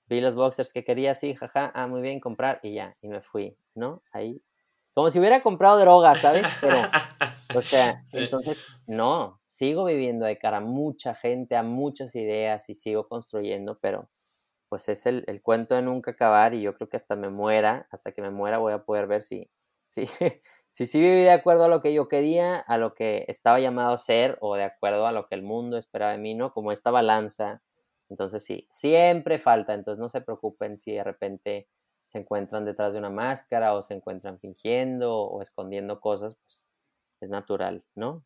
vi los boxers que quería, sí, jaja, ah, muy bien, comprar, y ya, y me fui, ¿no? Ahí, como si hubiera comprado droga, ¿sabes? Pero, o sea, entonces, no, sigo viviendo de cara a mucha gente, a muchas ideas y sigo construyendo, pero pues es el, cuento de nunca acabar y yo creo que hasta me muera, hasta que me muera voy a poder ver si, si, si sí viví de acuerdo a lo que yo quería, a lo que estaba llamado a ser o de acuerdo a lo que el mundo esperaba de mí, ¿no? Como esta balanza. Entonces sí, siempre falta, entonces no se preocupen si de repente se encuentran detrás de una máscara o se encuentran fingiendo o escondiendo cosas, pues es natural, ¿no?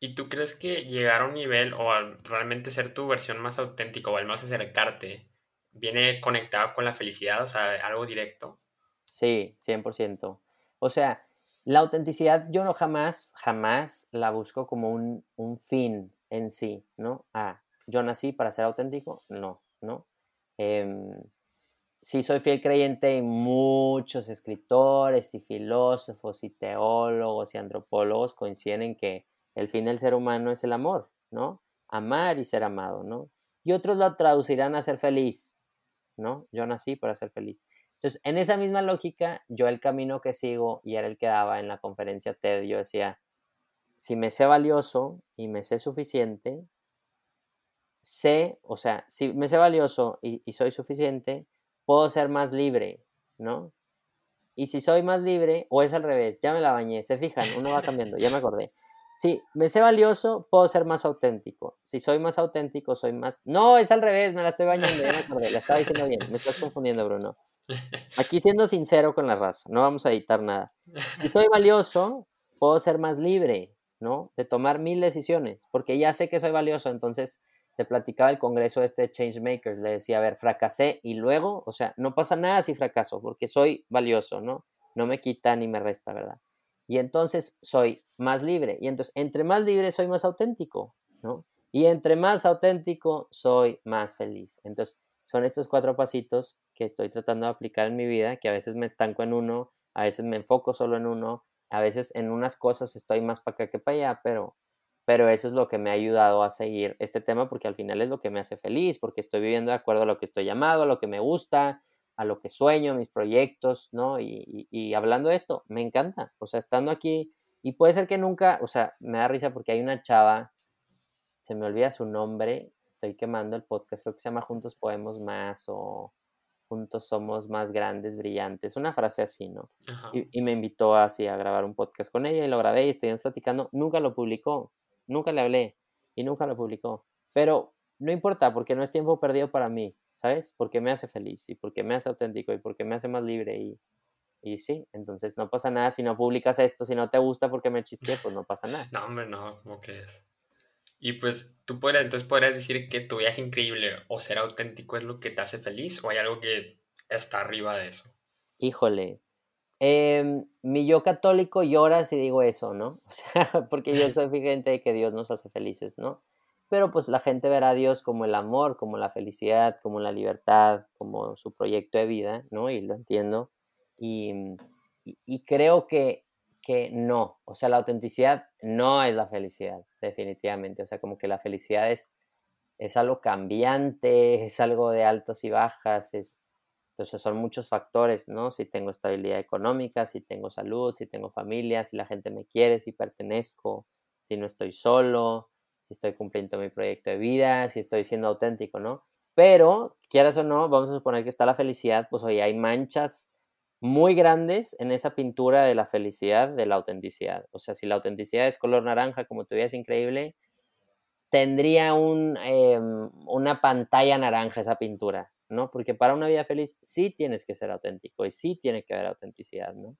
¿Y tú crees que llegar a un nivel o realmente ser tu versión más auténtica o al más acercarte viene conectado con la felicidad, o sea, algo directo? Sí, 100%. O sea, la autenticidad yo no jamás, jamás la busco como un, un fin en sí, ¿no? Ah, yo nací para ser auténtico, no, ¿no? Eh, sí soy fiel creyente y muchos escritores y filósofos y teólogos y antropólogos coinciden en que el fin del ser humano es el amor, ¿no? Amar y ser amado, ¿no? Y otros lo traducirán a ser feliz, ¿no? Yo nací para ser feliz. Entonces, en esa misma lógica, yo el camino que sigo, y era el que daba en la conferencia TED, yo decía, si me sé valioso y me sé suficiente, sé, o sea, si me sé valioso y, soy suficiente, puedo ser más libre, ¿no? Y si soy más libre, o es al revés, ya me la bañé, se fijan, uno va cambiando, ya me acordé. Si me sé valioso, puedo ser más auténtico. Si soy más auténtico, soy más... No, es al revés, me la estoy bañando, ya me acordé, la estaba diciendo bien, me estás confundiendo, Bruno. Aquí siendo sincero con la raza, no vamos a editar nada. Si soy valioso, puedo ser más libre, ¿no? De tomar mil decisiones, porque ya sé que soy valioso, entonces te platicaba el congreso este de Changemakers, le decía, a ver, fracasé y luego, o sea, no pasa nada si fracaso, porque soy valioso, ¿no? No me quita ni me resta, ¿verdad? Y entonces soy más libre, y entonces entre más libre soy más auténtico, ¿no? Y entre más auténtico soy más feliz. Entonces, son estos cuatro pasitos que estoy tratando de aplicar en mi vida, que a veces me estanco en uno, a veces me enfoco solo en uno, a veces en unas cosas estoy más para acá que para allá, pero, pero eso es lo que me ha ayudado a seguir este tema porque al final es lo que me hace feliz, porque estoy viviendo de acuerdo a lo que estoy llamado, a lo que me gusta, a lo que sueño, mis proyectos, ¿no? Y, y, hablando de esto, me encanta, o sea, estando aquí, y puede ser que nunca, o sea, me da risa porque hay una chava, se me olvida su nombre, estoy quemando el podcast, creo que se llama Juntos Podemos Más o juntos somos más grandes, brillantes, una frase así, ¿no? Y, me invitó así a grabar un podcast con ella y lo grabé y estuvimos platicando, nunca lo publicó, nunca le hablé y nunca lo publicó, pero no importa porque no es tiempo perdido para mí, ¿sabes? Porque me hace feliz y porque me hace auténtico y porque me hace más libre y, y sí, entonces no pasa nada si no publicas esto, si no te gusta porque me chiste, pues no pasa nada. No, hombre, no, ¿cómo crees? Y pues tú podrías, entonces podrías decir que tu vida es increíble o ser auténtico es lo que te hace feliz o hay algo que está arriba de eso. Híjole. Em, mi yo católico llora si digo eso, ¿no? O sea, porque yo soy gente de que Dios nos hace felices, ¿no? Pero pues la gente verá a Dios como el amor, como la felicidad, como la libertad, como su proyecto de vida, ¿no? Y lo entiendo. y, y creo que no, o sea, la autenticidad no es la felicidad, definitivamente, o sea, como que la felicidad es, es algo cambiante, es algo de altos y bajas, es, entonces son muchos factores, ¿no? Si tengo estabilidad económica, si tengo salud, si tengo familia, si la gente me quiere, si pertenezco, si no estoy solo, si estoy cumpliendo mi proyecto de vida, si estoy siendo auténtico, ¿no? Pero, quieras o no, vamos a suponer que está la felicidad, pues hoy hay manchas muy grandes en esa pintura de la felicidad, de la autenticidad. O sea, si la autenticidad es color naranja, como tu vida es increíble, tendría un, em, una pantalla naranja esa pintura, ¿no? Porque para una vida feliz sí tienes que ser auténtico y sí tiene que haber autenticidad, ¿no?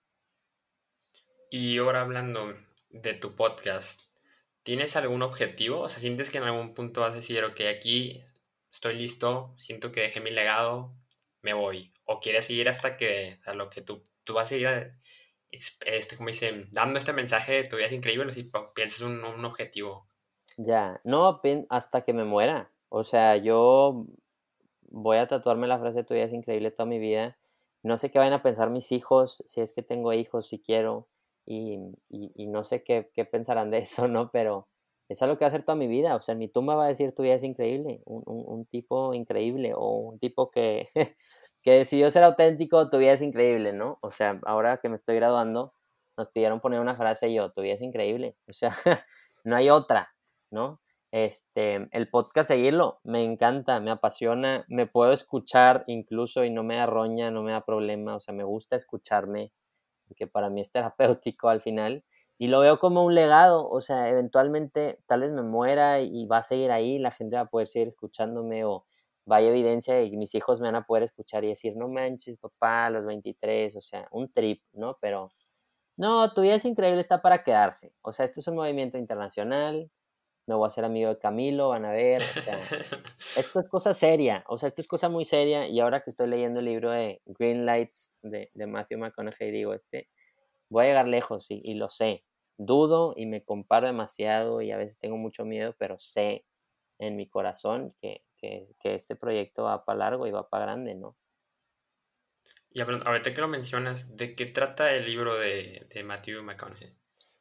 Y ahora hablando de tu podcast, ¿tienes algún objetivo? O sea, ¿sientes que en algún punto vas a decir, ok, aquí estoy listo, siento que dejé mi legado, me voy? ¿O quieres seguir hasta que, o sea, lo que tú, tú vas a seguir, este, como dicen, dando este mensaje de tu vida es increíble, si piensas un, un objetivo? Ya, no, hasta que me muera. O sea, yo voy a tatuarme la frase tu vida es increíble toda mi vida. No sé qué van a pensar mis hijos, si es que tengo hijos, si quiero, y, y, no sé qué, qué, pensarán de eso, ¿no? Pero es algo que va a hacer toda mi vida. O sea, mi tumba va a decir tu vida es increíble, un, un, un tipo increíble o un tipo que que decidió ser auténtico, tu vida es increíble, ¿no? O sea, ahora que me estoy graduando, nos pidieron poner una frase y yo, tu vida es increíble. O sea, no hay otra, ¿no? Este, el podcast seguirlo, me encanta, me apasiona, me puedo escuchar incluso y no me da roña, no me da problema, o sea, me gusta escucharme, porque para mí es terapéutico al final, y lo veo como un legado, o sea, eventualmente tal vez me muera y va a seguir ahí, la gente va a poder seguir escuchándome o vaya evidencia y mis hijos me van a poder escuchar y decir, no manches, papá, los 23, o sea, un trip, ¿no? Pero, no, tu vida es increíble, está para quedarse. O sea, esto es un movimiento internacional, me voy a hacer amigo de Camilo, van a ver, o sea, esto es cosa seria, o sea, esto es cosa muy seria y ahora que estoy leyendo el libro de Green Lights de, de Matthew McConaughey, digo, este, voy a llegar lejos y lo sé, dudo y me comparo demasiado y a veces tengo mucho miedo, pero sé en mi corazón que, que, este proyecto va para largo y va para grande, ¿no? Y ahorita que lo mencionas, ¿de qué trata el libro de, de Matthew McConaughey?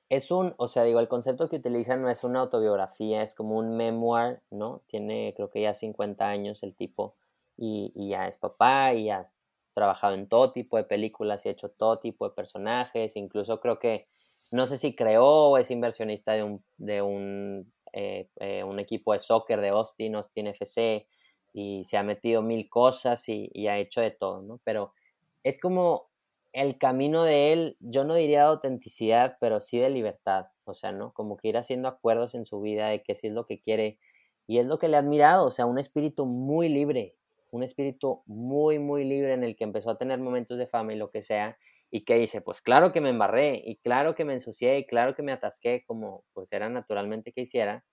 Es un, o sea, digo, el concepto que utilizan no es una autobiografía, es como un memoir, ¿no? Tiene creo que ya 50 años el tipo. y, y ya es papá y ha trabajado en todo tipo de películas y ha hecho todo tipo de personajes, incluso creo que, no sé si creó o es inversionista de un, de un, eh, eh, un equipo de soccer de Austin, Austin FC, y se ha metido mil cosas y, ha hecho de todo, ¿no? Pero es como el camino de él, yo no diría de autenticidad, pero sí de libertad, o sea, ¿no? Como que ir haciendo acuerdos en su vida de que sí es lo que quiere y es lo que le ha admirado, o sea, un espíritu muy libre, un espíritu muy, muy libre en el que empezó a tener momentos de fama y lo que sea, y que dice, pues claro que me embarré, y claro que me ensucié, y claro que me atasqué, como pues era naturalmente que hiciera,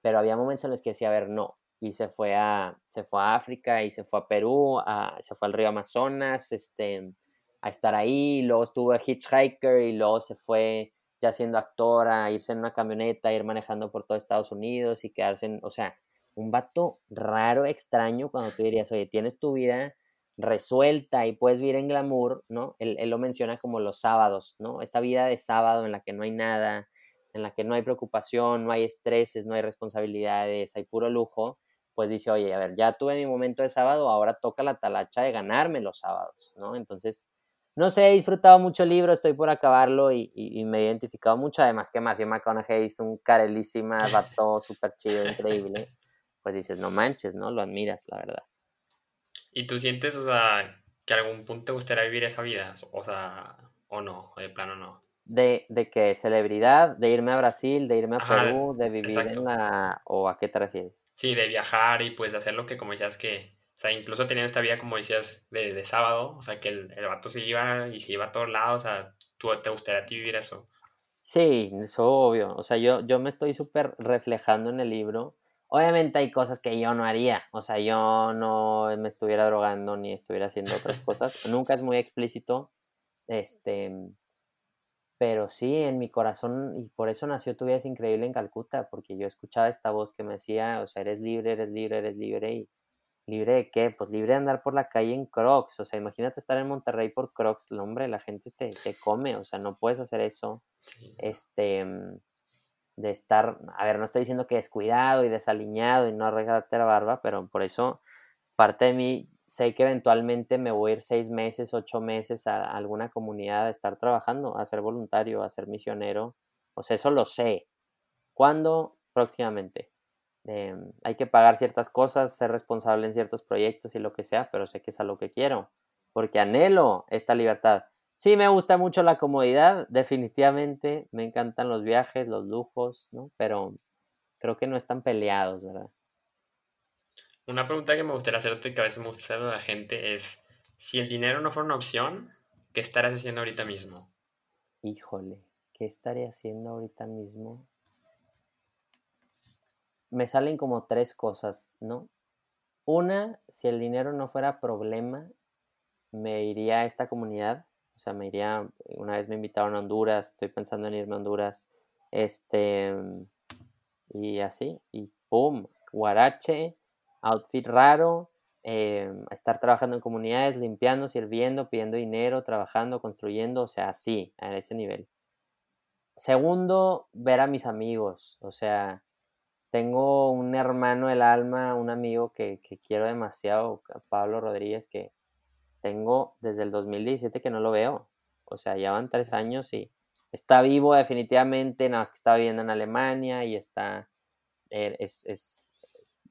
pero había momentos en los que decía, a ver, no, y se fue a, se fue a África, y se fue a Perú, a, se fue al río Amazonas, este, a estar ahí, luego estuvo a Hitchhiker, y luego se fue ya siendo actor a irse en una camioneta, ir manejando por todo Estados Unidos y quedarse en, o sea, un vato raro, extraño, cuando tú dirías, oye, tienes tu vida resuelta y puedes vivir en glamour, ¿no? Él, lo menciona como los sábados, ¿no? Esta vida de sábado en la que no hay nada, en la que no hay preocupación, no hay estreses, no hay responsabilidades, hay puro lujo, pues dice, oye, a ver, ya tuve mi momento de sábado, ahora toca la talacha de ganarme los sábados, ¿no? Entonces, no sé, he disfrutado mucho el libro, estoy por acabarlo y, me he identificado mucho, además que Matthew McConaughey es un carelísima, vato súper chido, increíble pues dices, no manches, ¿no? Lo admiras, la verdad. ¿Y tú sientes, o sea, que algún punto te gustaría vivir esa vida? O sea, o no, de plano no. De, de que celebridad, de irme a Brasil, de irme a Perú, de vivir en la... ¿O a qué te refieres? Sí, de viajar y pues de hacer lo que, como decías, que... O sea, incluso teniendo esta vida, como decías, de, de sábado, o sea, que el, el, vato se iba y se iba a todos lados, o sea, ¿tú te gustaría a ti vivir eso? Sí, eso obvio. O sea, yo, yo me estoy súper reflejando en el libro Obviamente hay cosas que yo no haría, o sea, yo no me estuviera drogando ni estuviera haciendo otras cosas. Nunca es muy explícito, este, pero sí, en mi corazón, y por eso nació Tu vida es increíble en Calcuta, porque yo escuchaba esta voz que me decía, o sea, eres libre, eres libre, eres libre, y libre de qué? Pues libre de andar por la calle en Crocs, o sea, imagínate estar en Monterrey por Crocs, hombre, la gente te, te come, o sea, no puedes hacer eso. Este de estar, a ver, no estoy diciendo que descuidado y desaliñado y no arreglarte la barba, pero por eso parte de mí sé que eventualmente me voy a ir seis meses, ocho meses a alguna comunidad a estar trabajando, a ser voluntario, a ser misionero. O sea, eso lo sé. ¿Cuándo? Próximamente. Em, hay que pagar ciertas cosas, ser responsable en ciertos proyectos y lo que sea, pero sé que es a lo que quiero, porque anhelo esta libertad. Sí, me gusta mucho la comodidad, definitivamente. Me encantan los viajes, los lujos, ¿no? Pero creo que no están peleados, ¿verdad? Una pregunta que me gustaría hacerte, que a veces me gusta hacer a la gente, es: si el dinero no fuera una opción, ¿qué estarías haciendo ahorita mismo? Híjole, ¿qué estaría haciendo ahorita mismo? Me salen como tres cosas, ¿no? Una, si el dinero no fuera problema, me iría a esta comunidad o sea, me iría, una vez me invitaron a Honduras, estoy pensando en irme a Honduras, este, y así, y pum, guarache, outfit raro, eh, estar trabajando en comunidades, limpiando, sirviendo, pidiendo dinero, trabajando, construyendo, o sea, así, a ese nivel. Segundo, ver a mis amigos, o sea, tengo un hermano del alma, un amigo que quiero demasiado, Pablo Rodríguez, que tengo desde el 2017 que no lo veo. O sea, ya van tres años y está vivo definitivamente, nada más que está viviendo en Alemania y está, eh, es, es,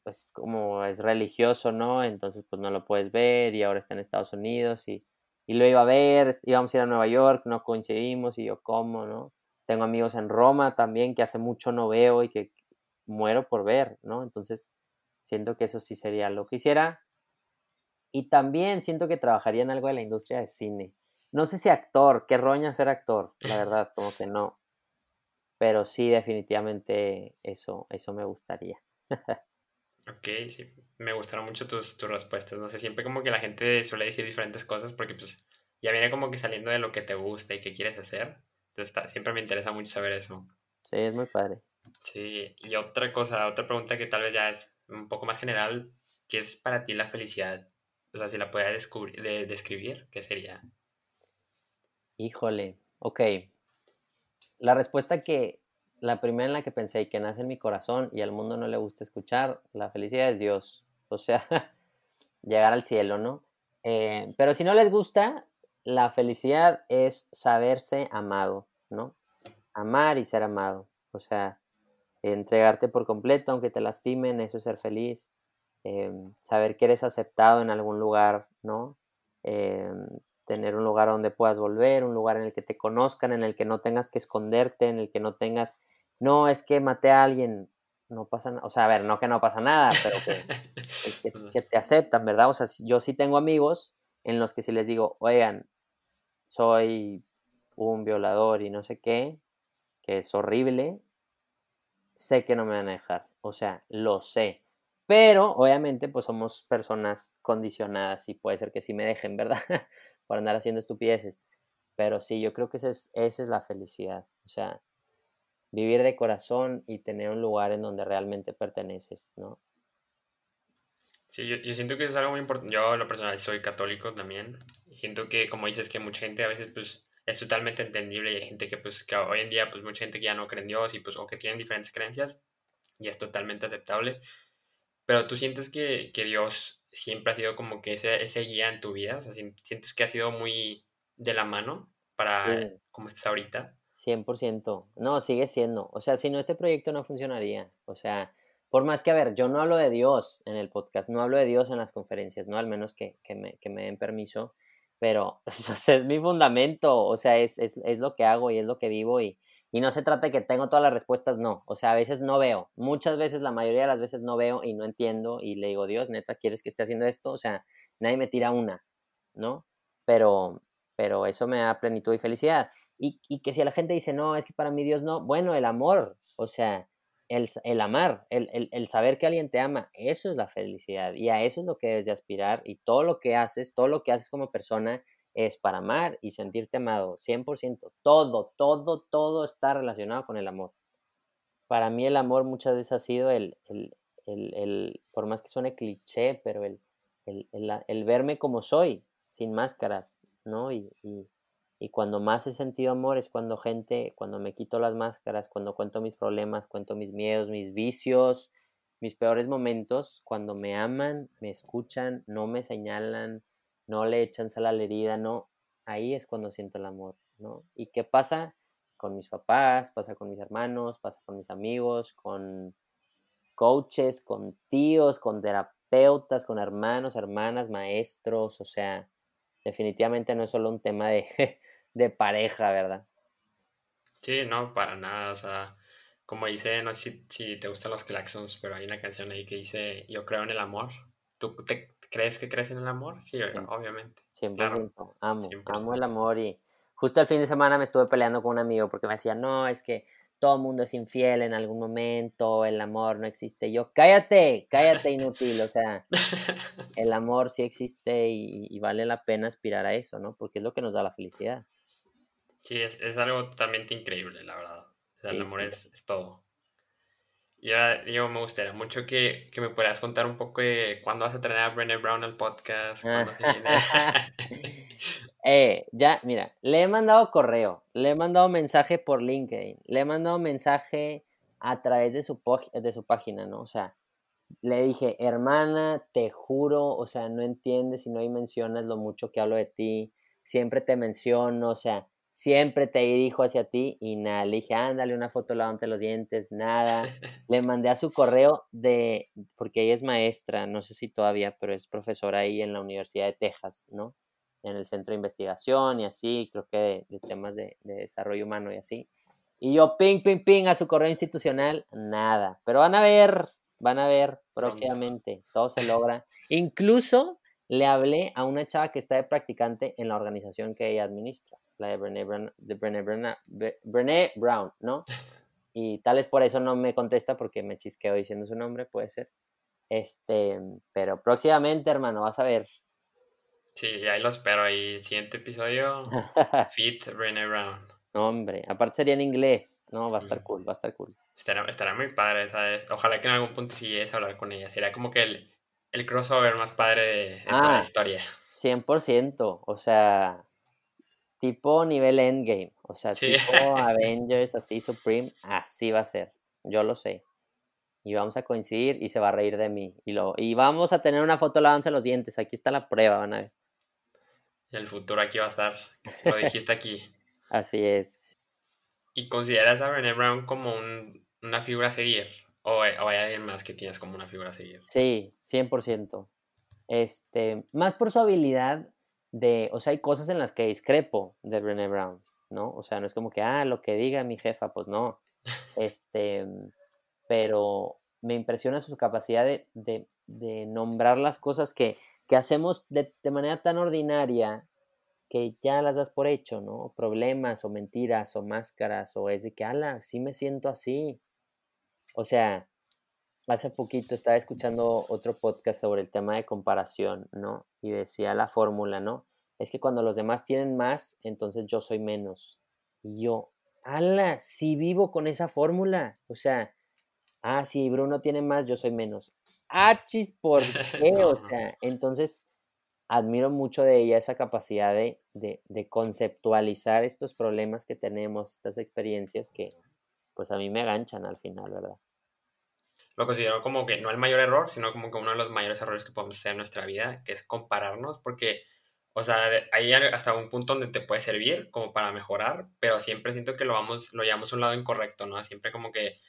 pues como es religioso, ¿no? Entonces pues no lo puedes ver y ahora está en Estados Unidos y, y lo iba a ver, íbamos a ir a Nueva York, no coincidimos y yo como, ¿no? Tengo amigos en Roma también que hace mucho no veo y que muero por ver, ¿no? Entonces siento que eso sí sería lo que hiciera y también siento que trabajaría en algo de la industria de cine. No sé si actor, qué roña ser actor, la verdad, como que no. Pero sí, definitivamente eso, eso me gustaría. ok, sí, me gustaron mucho tus, tus respuestas. No sé, siempre como que la gente suele decir diferentes cosas porque pues ya viene como que saliendo de lo que te gusta y qué quieres hacer. Entonces siempre me interesa mucho saber eso. Sí, es muy padre. Sí, y otra cosa, otra pregunta que tal vez ya es un poco más general, ¿qué es para ti la felicidad? O sea, si la pudiera de, describir, ¿qué sería? Híjole, ok. La respuesta que, la primera en la que pensé y que nace en mi corazón y al mundo no le gusta escuchar, la felicidad es Dios. O sea, llegar al cielo, ¿no? Eh, pero si no les gusta, la felicidad es saberse amado, ¿no? Amar y ser amado. O sea, entregarte por completo, aunque te lastimen, eso es ser feliz. Em, saber que eres aceptado en algún lugar, ¿no? Em, tener un lugar donde puedas volver, un lugar en el que te conozcan, en el que no tengas que esconderte, en el que no tengas, no, es que maté a alguien, no pasa nada, o sea, a ver, no que no pasa nada, pero que, te aceptan, ¿verdad? O sea, yo sí tengo amigos en los que si les digo, oigan, soy un violador y no sé qué, que es horrible, sé que no me van a dejar, o sea, lo sé. Pero obviamente pues somos personas condicionadas y puede ser que sí me dejen, ¿verdad? Por andar haciendo estupideces. Pero sí, yo creo que esa es, esa es la felicidad. O sea, vivir de corazón y tener un lugar en donde realmente perteneces, ¿no? Sí, yo, yo siento que es algo muy importante. Yo, lo personal, soy católico también. Siento que, como dices, que mucha gente a veces, pues, es totalmente entendible y hay gente que, pues, que hoy en día, pues, mucha gente que ya no cree en Dios y, pues, o que tienen diferentes creencias y es totalmente aceptable. Pero tú sientes que, que Dios siempre ha sido como que ese, ese guía en tu vida, o sea, sientes que ha sido muy de la mano para como estás ahorita. 100%. No, sigue siendo. O sea, si no, este proyecto no funcionaría. O sea, por más que, a ver, yo no hablo de Dios en el podcast, no hablo de Dios en las conferencias, ¿no? Al menos que, que, me, que me, den permiso, pero o sea, es mi fundamento, o sea, es, es, es, lo que hago y es lo que vivo y, y no se trata de que tengo todas las respuestas, no. O sea, a veces no veo. Muchas veces, la mayoría de las veces no veo y no entiendo y le digo, Dios, neta, ¿quieres que esté haciendo esto? O sea, nadie me tira una, ¿no? Pero, pero eso me da plenitud y felicidad. Y, y que si la gente dice, no, es que para mí Dios no, bueno, el amor, o sea, el, el amar, el, el, el, saber que alguien te ama, eso es la felicidad y a eso es lo que debes de aspirar y todo lo que haces, todo lo que haces como persona es para amar y sentirte amado, 100%. Todo, todo, todo está relacionado con el amor. Para mí el amor muchas veces ha sido el, el, el, el por más que suene cliché, pero el, el, verme como soy, sin máscaras, ¿no? Y, y, y, cuando más he sentido amor es cuando gente, cuando me quito las máscaras, cuando cuento mis problemas, cuento mis miedos, mis vicios, mis peores momentos, cuando me aman, me escuchan, no me señalan, no le echan sal a la herida, no, ahí es cuando siento el amor, ¿no? ¿Y qué pasa? Con mis papás, pasa con mis hermanos, pasa con mis amigos, con coaches, con tíos, con terapeutas, con hermanos, hermanas, maestros, o sea, definitivamente no es solo un tema de, de pareja, ¿verdad? Sí, no, para nada, o sea, como dice, no sé si, si, te gustan los Claxons, pero hay una canción ahí que dice, yo creo en el amor. ¿Tú te, ¿Crees que crees en el amor? Sí, obviamente. 100%. Amo, amo el amor y justo el fin de semana me estuve peleando con un amigo porque me decía, no, es que todo el mundo es infiel en algún momento, el amor no existe. yo, cállate, cállate inútil, o sea, el amor sí existe y, vale la pena aspirar a eso, ¿no? Porque es lo que nos da la felicidad. Sí, es, algo totalmente increíble, la verdad. O sea, el amor es, es todo. Digo, me gustaría mucho que, que, me pudieras contar un poco de cuándo vas a traer a Brené Brown al podcast. eh, ya, mira, le he mandado correo, le he mandado mensaje por LinkedIn, le he mandado mensaje a través de su, de su página, ¿no? O sea, le dije, hermana, te juro, o sea, no entiendes y no mencionas lo mucho que hablo de ti, siempre te menciono, o sea, siempre te dirijo hacia ti y nada, le dije, ándale una foto lavante los dientes, nada. Le mandé a su correo de, porque ella es maestra, no sé si todavía, pero es profesora ahí en la Universidad de Texas, ¿no? En el centro de investigación y así, creo que de, temas de, desarrollo humano y así. Y yo, ping, ping, ping, a su correo institucional, nada. Pero van a ver, van a ver próximamente, todo se logra. Incluso le hablé a una chava que está de practicante en la organización que ella administra la de Brené Brown, de Brené, Brown, ¿no? Y tal vez por eso no me contesta porque me chisqueo diciendo su nombre, puede ser. Este, pero próximamente, hermano, vas a ver. Sí, ahí lo espero. Y siguiente episodio, Fit Brené Brown. No, hombre, aparte sería en inglés. No, va a estar cool, va a estar cool. Estará, estará muy padre, ¿sabes? Ojalá que en algún punto sigues a hablar con ella. Sería como que el, el crossover más padre de, toda la ah, historia. 100%, o sea, tipo nivel endgame, o sea, tipo Avengers, así Supreme, así va a ser, yo lo sé. y vamos a coincidir y se va a reír de mí. Y, lo, y vamos a tener una foto lavándose los dientes. Aquí está la prueba, van a ver. El futuro aquí va a estar. Lo dijiste aquí. Así es. ¿Y consideras a Brené Brown como una figura a seguir? ¿O, hay alguien más que tienes como una figura a seguir? Sí, 100%. Este, más por su habilidad de, o sea, hay cosas en las que discrepo de Brené Brown, ¿no? O sea, no es como que, ah, lo que diga mi jefa, pues no. Este, pero me impresiona su capacidad de, nombrar las cosas que, hacemos de, manera tan ordinaria que ya las das por hecho, ¿no? Problemas o mentiras o máscaras o es de que, ala, sí me siento así. O sea, hace poquito estaba escuchando otro podcast sobre el tema de comparación, ¿no? Y decía la fórmula, ¿no? Es que cuando los demás tienen más, entonces yo soy menos. Y yo, ala, sí vivo con esa fórmula. O sea, ah, sí, Bruno tiene más, yo soy menos. Achis, ¿por qué? O sea, entonces admiro mucho de ella esa capacidad de, de, conceptualizar estos problemas que tenemos, estas experiencias que pues a mí me aganchan al final, ¿verdad? Lo considero como que no el mayor error, sino como que uno de los mayores errores que podemos hacer en nuestra vida, que es compararnos, porque, o sea, hay hasta un punto donde te puede servir como para mejorar, pero siempre siento que lo vamos, lo llevamos a un lado incorrecto, ¿no? Siempre como que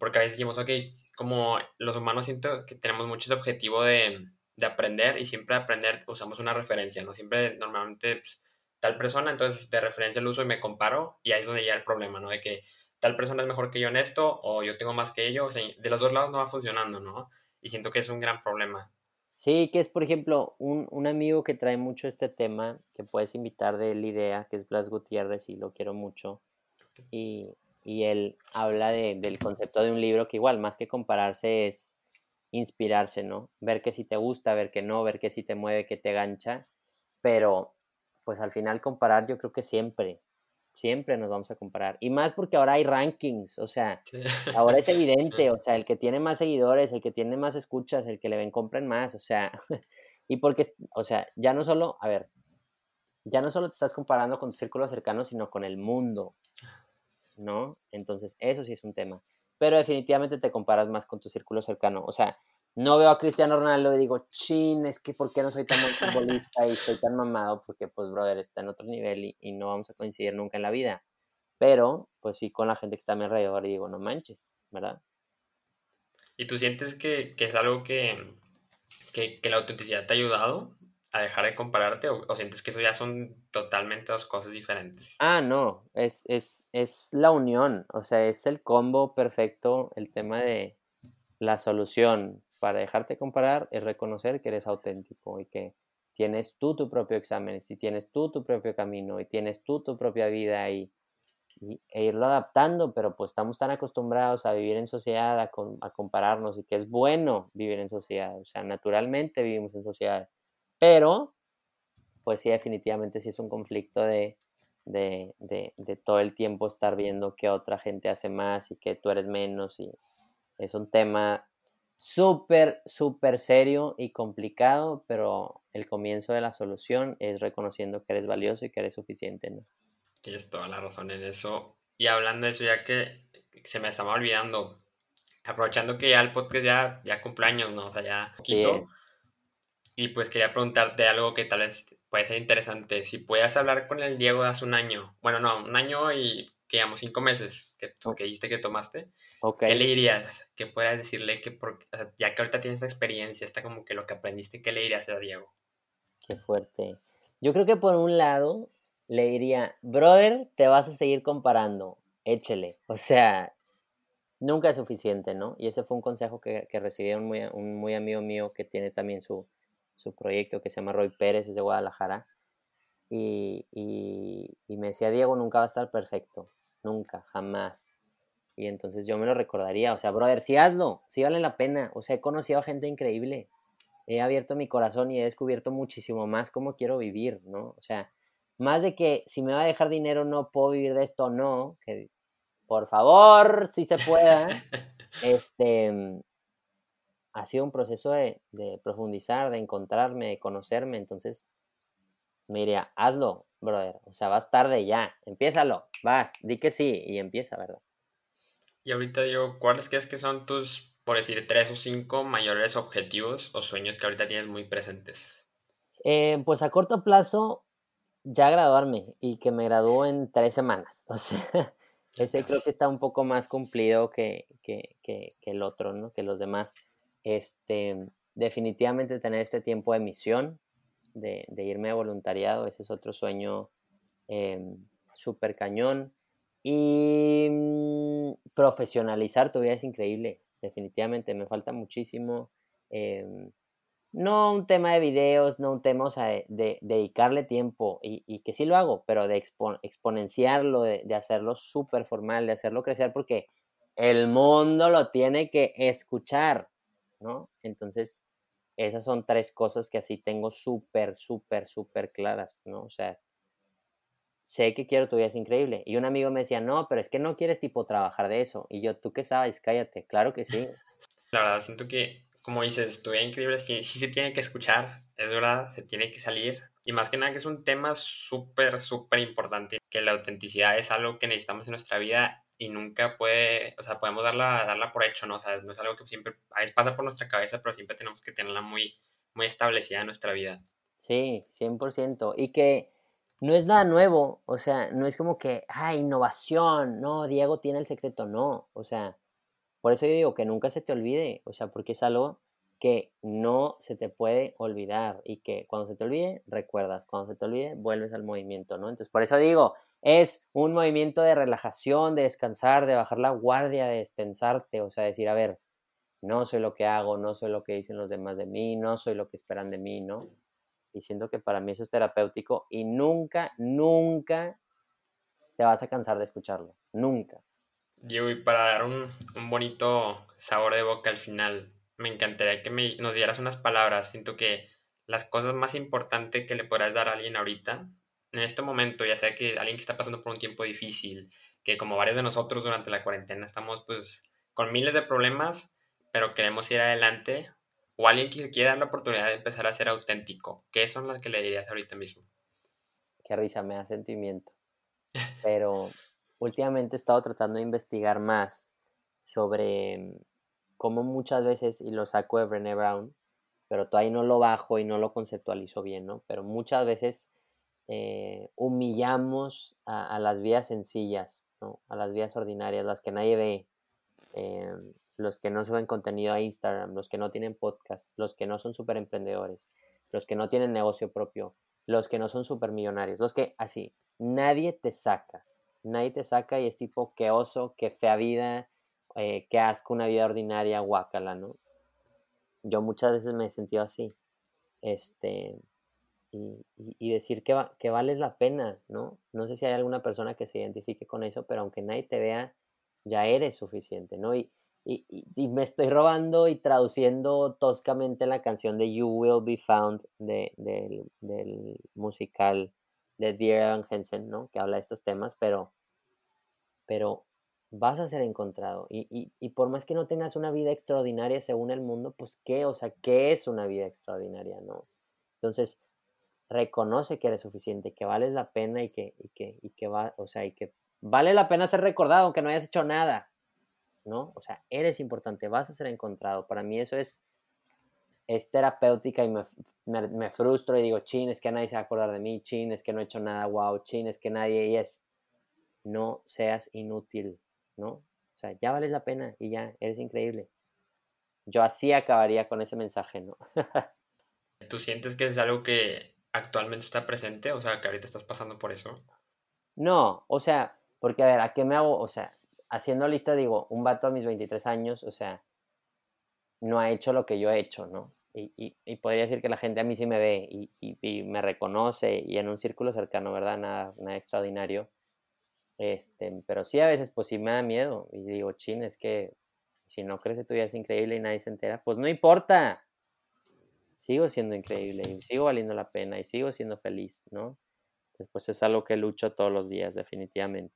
porque a veces decimos, ok, como los humanos siento que tenemos mucho ese objetivo de, de aprender y siempre aprender usamos una referencia, ¿no? Siempre normalmente pues, tal persona, entonces de referencia lo uso y me comparo y ahí es donde llega el problema, ¿no? De que tal persona es mejor que yo en esto o yo tengo más que ellos, o sea, de los dos lados no va funcionando, ¿no? Y siento que es un gran problema. Sí, que es, por ejemplo, un, un amigo que trae mucho este tema, que puedes invitar de la idea, que es Blas Gutiérrez y lo quiero mucho. Y y él habla de, del concepto de un libro que igual, más que compararse, es inspirarse, ¿no? Ver que si te gusta, ver que no, ver que si te mueve, que te gancha, pero pues al final comparar yo creo que siempre, siempre nos vamos a comparar. Y más porque ahora hay rankings, o sea, ahora es evidente, o sea, el que tiene más seguidores, el que tiene más escuchas, el que le ven, compren más, o sea, y porque, o sea, ya no solo, a ver, ya no solo te estás comparando con tu círculo cercano, sino con el mundo. ¿no? Entonces, eso sí es un tema. Pero definitivamente te comparas más con tu círculo cercano. O sea, no veo a Cristiano Ronaldo y digo, chin, es que ¿por qué no soy tan buen futbolista y estoy tan mamado? Porque, pues, brother, está en otro nivel y, no vamos a coincidir nunca en la vida. Pero, pues sí, con la gente que está a mi alrededor y digo, no manches, ¿verdad? ¿Y tú sientes que, es algo que, que, que, la autenticidad te ha ayudado? a dejar de compararte o, sientes que eso ya son totalmente dos cosas diferentes? Ah, no, es, es, es la unión, o sea, es el combo perfecto, el tema de la solución para dejarte comparar es reconocer que eres auténtico y que tienes tú tu propio examen, si tienes tú tu propio camino y tienes tú tu propia vida y, e irlo adaptando, pero pues estamos tan acostumbrados a vivir en sociedad, a, compararnos y que es bueno vivir en sociedad, o sea, naturalmente vivimos en sociedad pero, pues sí, definitivamente sí es un conflicto de, de, de, todo el tiempo estar viendo que otra gente hace más y que tú eres menos. Y es un tema súper, súper serio y complicado, pero el comienzo de la solución es reconociendo que eres valioso y que eres suficiente, ¿no? Tienes toda la razón en eso. Y hablando de eso, ya que se me estaba olvidando, aprovechando que ya el podcast ya, ya cumpleaños, ¿no? O sea, ya poquito. Y pues quería preguntarte algo que tal vez puede ser interesante. Si puedas hablar con el Diego de hace un año, bueno, no, un año y, digamos, cinco meses que, que dijiste que tomaste, ¿qué le dirías? ¿Qué puedas decirle que, por, ya que ahorita tienes esta experiencia, está como que lo que aprendiste, ¿qué le dirías a Diego? Qué fuerte. Yo creo que por un lado le diría, brother, te vas a seguir comparando, échele. O sea, nunca es suficiente, ¿no? Y ese fue un consejo que, que recibí un muy, un muy amigo mío que tiene también su, su proyecto que se llama Roy Pérez, es de Guadalajara. Y, y, me decía, Diego, nunca va a estar perfecto, nunca, jamás. Y entonces yo me lo recordaría, o sea, brother, sí hazlo, sí vale la pena. O sea, he conocido a gente increíble, he abierto mi corazón y he descubierto muchísimo más cómo quiero vivir, ¿no? O sea, más de que si me va a dejar dinero no puedo vivir de esto, no, que por favor, si se pueda, este, ha sido un proceso de, profundizar, de encontrarme, de conocerme. Entonces, me diría, hazlo, brother. O sea, vas tarde ya. Empiézalo, vas, di que sí y empieza, ¿verdad? Y ahorita digo, ¿cuáles crees que son tus por decir, tres o cinco mayores objetivos o sueños que ahorita tienes muy presentes? Eh, pues a corto plazo, ya graduarme y que me gradúo en tres semanas. O sea, ese creo que está un poco más cumplido que, que, que, el otro, ¿no? Que los demás. Este, definitivamente tener este tiempo de misión, de, de irme a voluntariado, ese es otro sueño eh, súper cañón. Y mm, profesionalizar tu vida es increíble, definitivamente, me falta muchísimo. Em, no un tema de videos, no un tema, o de, dedicarle tiempo y, que sí lo hago, pero de exponenciarlo, de, de hacerlo súper formal, de hacerlo crecer, porque el mundo lo tiene que escuchar, ¿no? Entonces, esas son tres cosas que así tengo súper, súper, súper claras, ¿no? O sea, sé que quiero tu vida es increíble. Y un amigo me decía, no, pero es que no quieres tipo trabajar de eso. Y yo, ¿tú qué sabes? Cállate. Claro que sí. La verdad, siento que, como dices, tu vida increíble sí, sí se tiene que escuchar, es verdad, se tiene que salir. Y más que nada que es un tema súper, súper importante, que la autenticidad es algo que necesitamos en nuestra vida y nunca puede, o sea, podemos darla, darla por hecho, ¿no? O sea, no es algo que siempre, a veces pasa por nuestra cabeza, pero siempre tenemos que tenerla muy, muy establecida en nuestra vida. Sí, 100%. Y que no es nada nuevo, o sea, no es como que, ah, innovación, no, Diego tiene el secreto, no, o sea, por eso yo digo que nunca se te olvide, o sea, porque es algo que no se te puede olvidar y que cuando se te olvide, recuerdas, cuando se te olvide, vuelves al movimiento, ¿no? Entonces, por eso digo, es un movimiento de relajación, de descansar, de bajar la guardia, de destensarte, o sea, decir, a ver, no soy lo que hago, no soy lo que dicen los demás de mí, no soy lo que esperan de mí, ¿no? y siento que para mí eso es terapéutico y nunca, nunca te vas a cansar de escucharlo, nunca. Diego, y para dar un, bonito sabor de boca al final, me encantaría que me, nos dieras unas palabras. Siento que las cosas más importantes que le podrás dar a alguien ahorita, en este momento, ya sea que alguien que está pasando por un tiempo difícil, que como varios de nosotros durante la cuarentena estamos pues con miles de problemas, pero queremos ir adelante, o alguien que quiera dar la oportunidad de empezar a ser auténtico, ¿qué son las que le dirías ahorita mismo? Qué risa, me da sentimiento. Pero últimamente he estado tratando de investigar más sobre cómo muchas veces, y lo saco de Brené Brown, pero todavía no lo bajo y no lo conceptualizo bien, ¿no? Pero muchas veces eh, humillamos a, las vías sencillas, ¿no? A las vías ordinarias, las que nadie ve. Em, los que no suben contenido a Instagram, los que no tienen podcast, los que no son super emprendedores, los que no tienen negocio propio, los que no son super millonarios, los que así, nadie te saca, nadie te saca y es tipo que oso, que fea vida, eh, que asco una vida ordinaria, guácala, ¿no? Yo muchas veces me he sentido así, este, y, decir que, que vales la pena, ¿no? No sé si hay alguna persona que se identifique con eso, pero aunque nadie te vea, ya eres suficiente, ¿no? Y, y, me estoy robando y traduciendo toscamente la canción de You Will Be Found de, del musical de Dear Evan Hansen, ¿no? Que habla de estos temas, pero, pero vas a ser encontrado. Y, y, por más que no tengas una vida extraordinaria según el mundo, pues qué, o sea, ¿qué es una vida extraordinaria, no? Entonces, reconoce que eres suficiente, que vales la pena y que, y que, y que va, o sea, y que vale la pena ser recordado aunque no hayas hecho nada. ¿no? O sea, eres importante, vas a ser encontrado. Para mí eso es, es terapéutica y me, me, frustro y digo, chin, es que nadie se va a acordar de mí, chin, es que no he hecho nada, wow, chin, es que nadie, y es, no seas inútil, ¿no? O sea, ya vales la pena y ya, eres increíble. Yo así acabaría con ese mensaje, ¿no? ¿Tú sientes que es algo que actualmente está presente? O sea, que ahorita estás pasando por eso. No, o sea, porque a ver, ¿a qué me hago? O sea, haciendo lista, digo, un vato a mis 23 años, o sea, no ha hecho lo que yo he hecho, ¿no? Y, y, podría decir que la gente a mí sí me ve y, me reconoce y en un círculo cercano, ¿verdad? Nada, nada extraordinario. Este, pero sí a veces pues sí me da miedo y digo, chin, es que si no crece tu vida es increíble y nadie se entera, pues no importa. Sigo siendo increíble y sigo valiendo la pena y sigo siendo feliz, ¿no? Después es algo que lucho todos los días, definitivamente.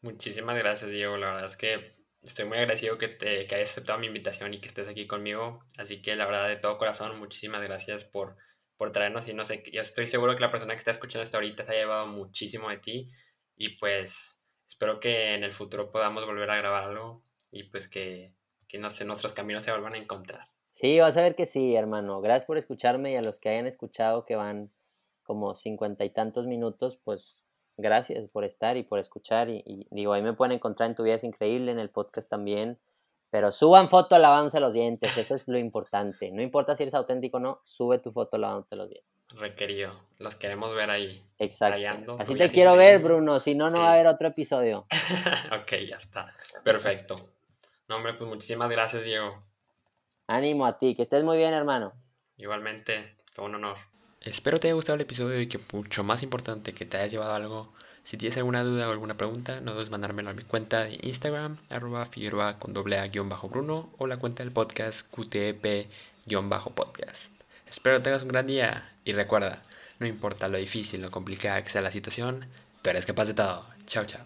Muchísimas gracias, Diego. La verdad es que estoy muy agradecido que, te, que hayas aceptado mi invitación y que estés aquí conmigo. Así que la verdad, de todo corazón, muchísimas gracias por, por traernos. Y no sé, yo estoy seguro que la persona que está escuchando hasta ahorita se ha llevado muchísimo de ti. Y pues espero que en el futuro podamos volver a grabar algo y pues que, que no sé, nuestros caminos se vuelvan a encontrar. Sí, vas a ver que sí, hermano. Gracias por escucharme y a los que hayan escuchado que van como cincuenta y tantos minutos, pues gracias por estar y por escuchar. Y, digo, ahí me pueden encontrar en Tu Vida es Increíble, en el podcast también. Pero suban foto lavándose los dientes, eso es lo importante. No importa si eres auténtico o no, sube tu foto lavándote los dientes. Requerido, los queremos ver ahí. Exacto. Así te quiero ver, Bruno, si no, no va a haber otro episodio. ok, ya está. Perfecto. No, hombre, pues muchísimas gracias, Diego. Ánimo a ti, que estés muy bien, hermano. Igualmente, fue un honor. Espero te haya gustado el episodio y que mucho más importante que te hayas llevado algo si tienes alguna duda o alguna pregunta, no dudes mandármelo a mi cuenta de Instagram, arroba figueroa con doble a guion bajo Bruno, o la cuenta del podcast QTP guion bajo podcast. Espero tengas un gran día y recuerda, no importa lo difícil o complicada que sea la situación, tú eres capaz de todo. Chao, chao.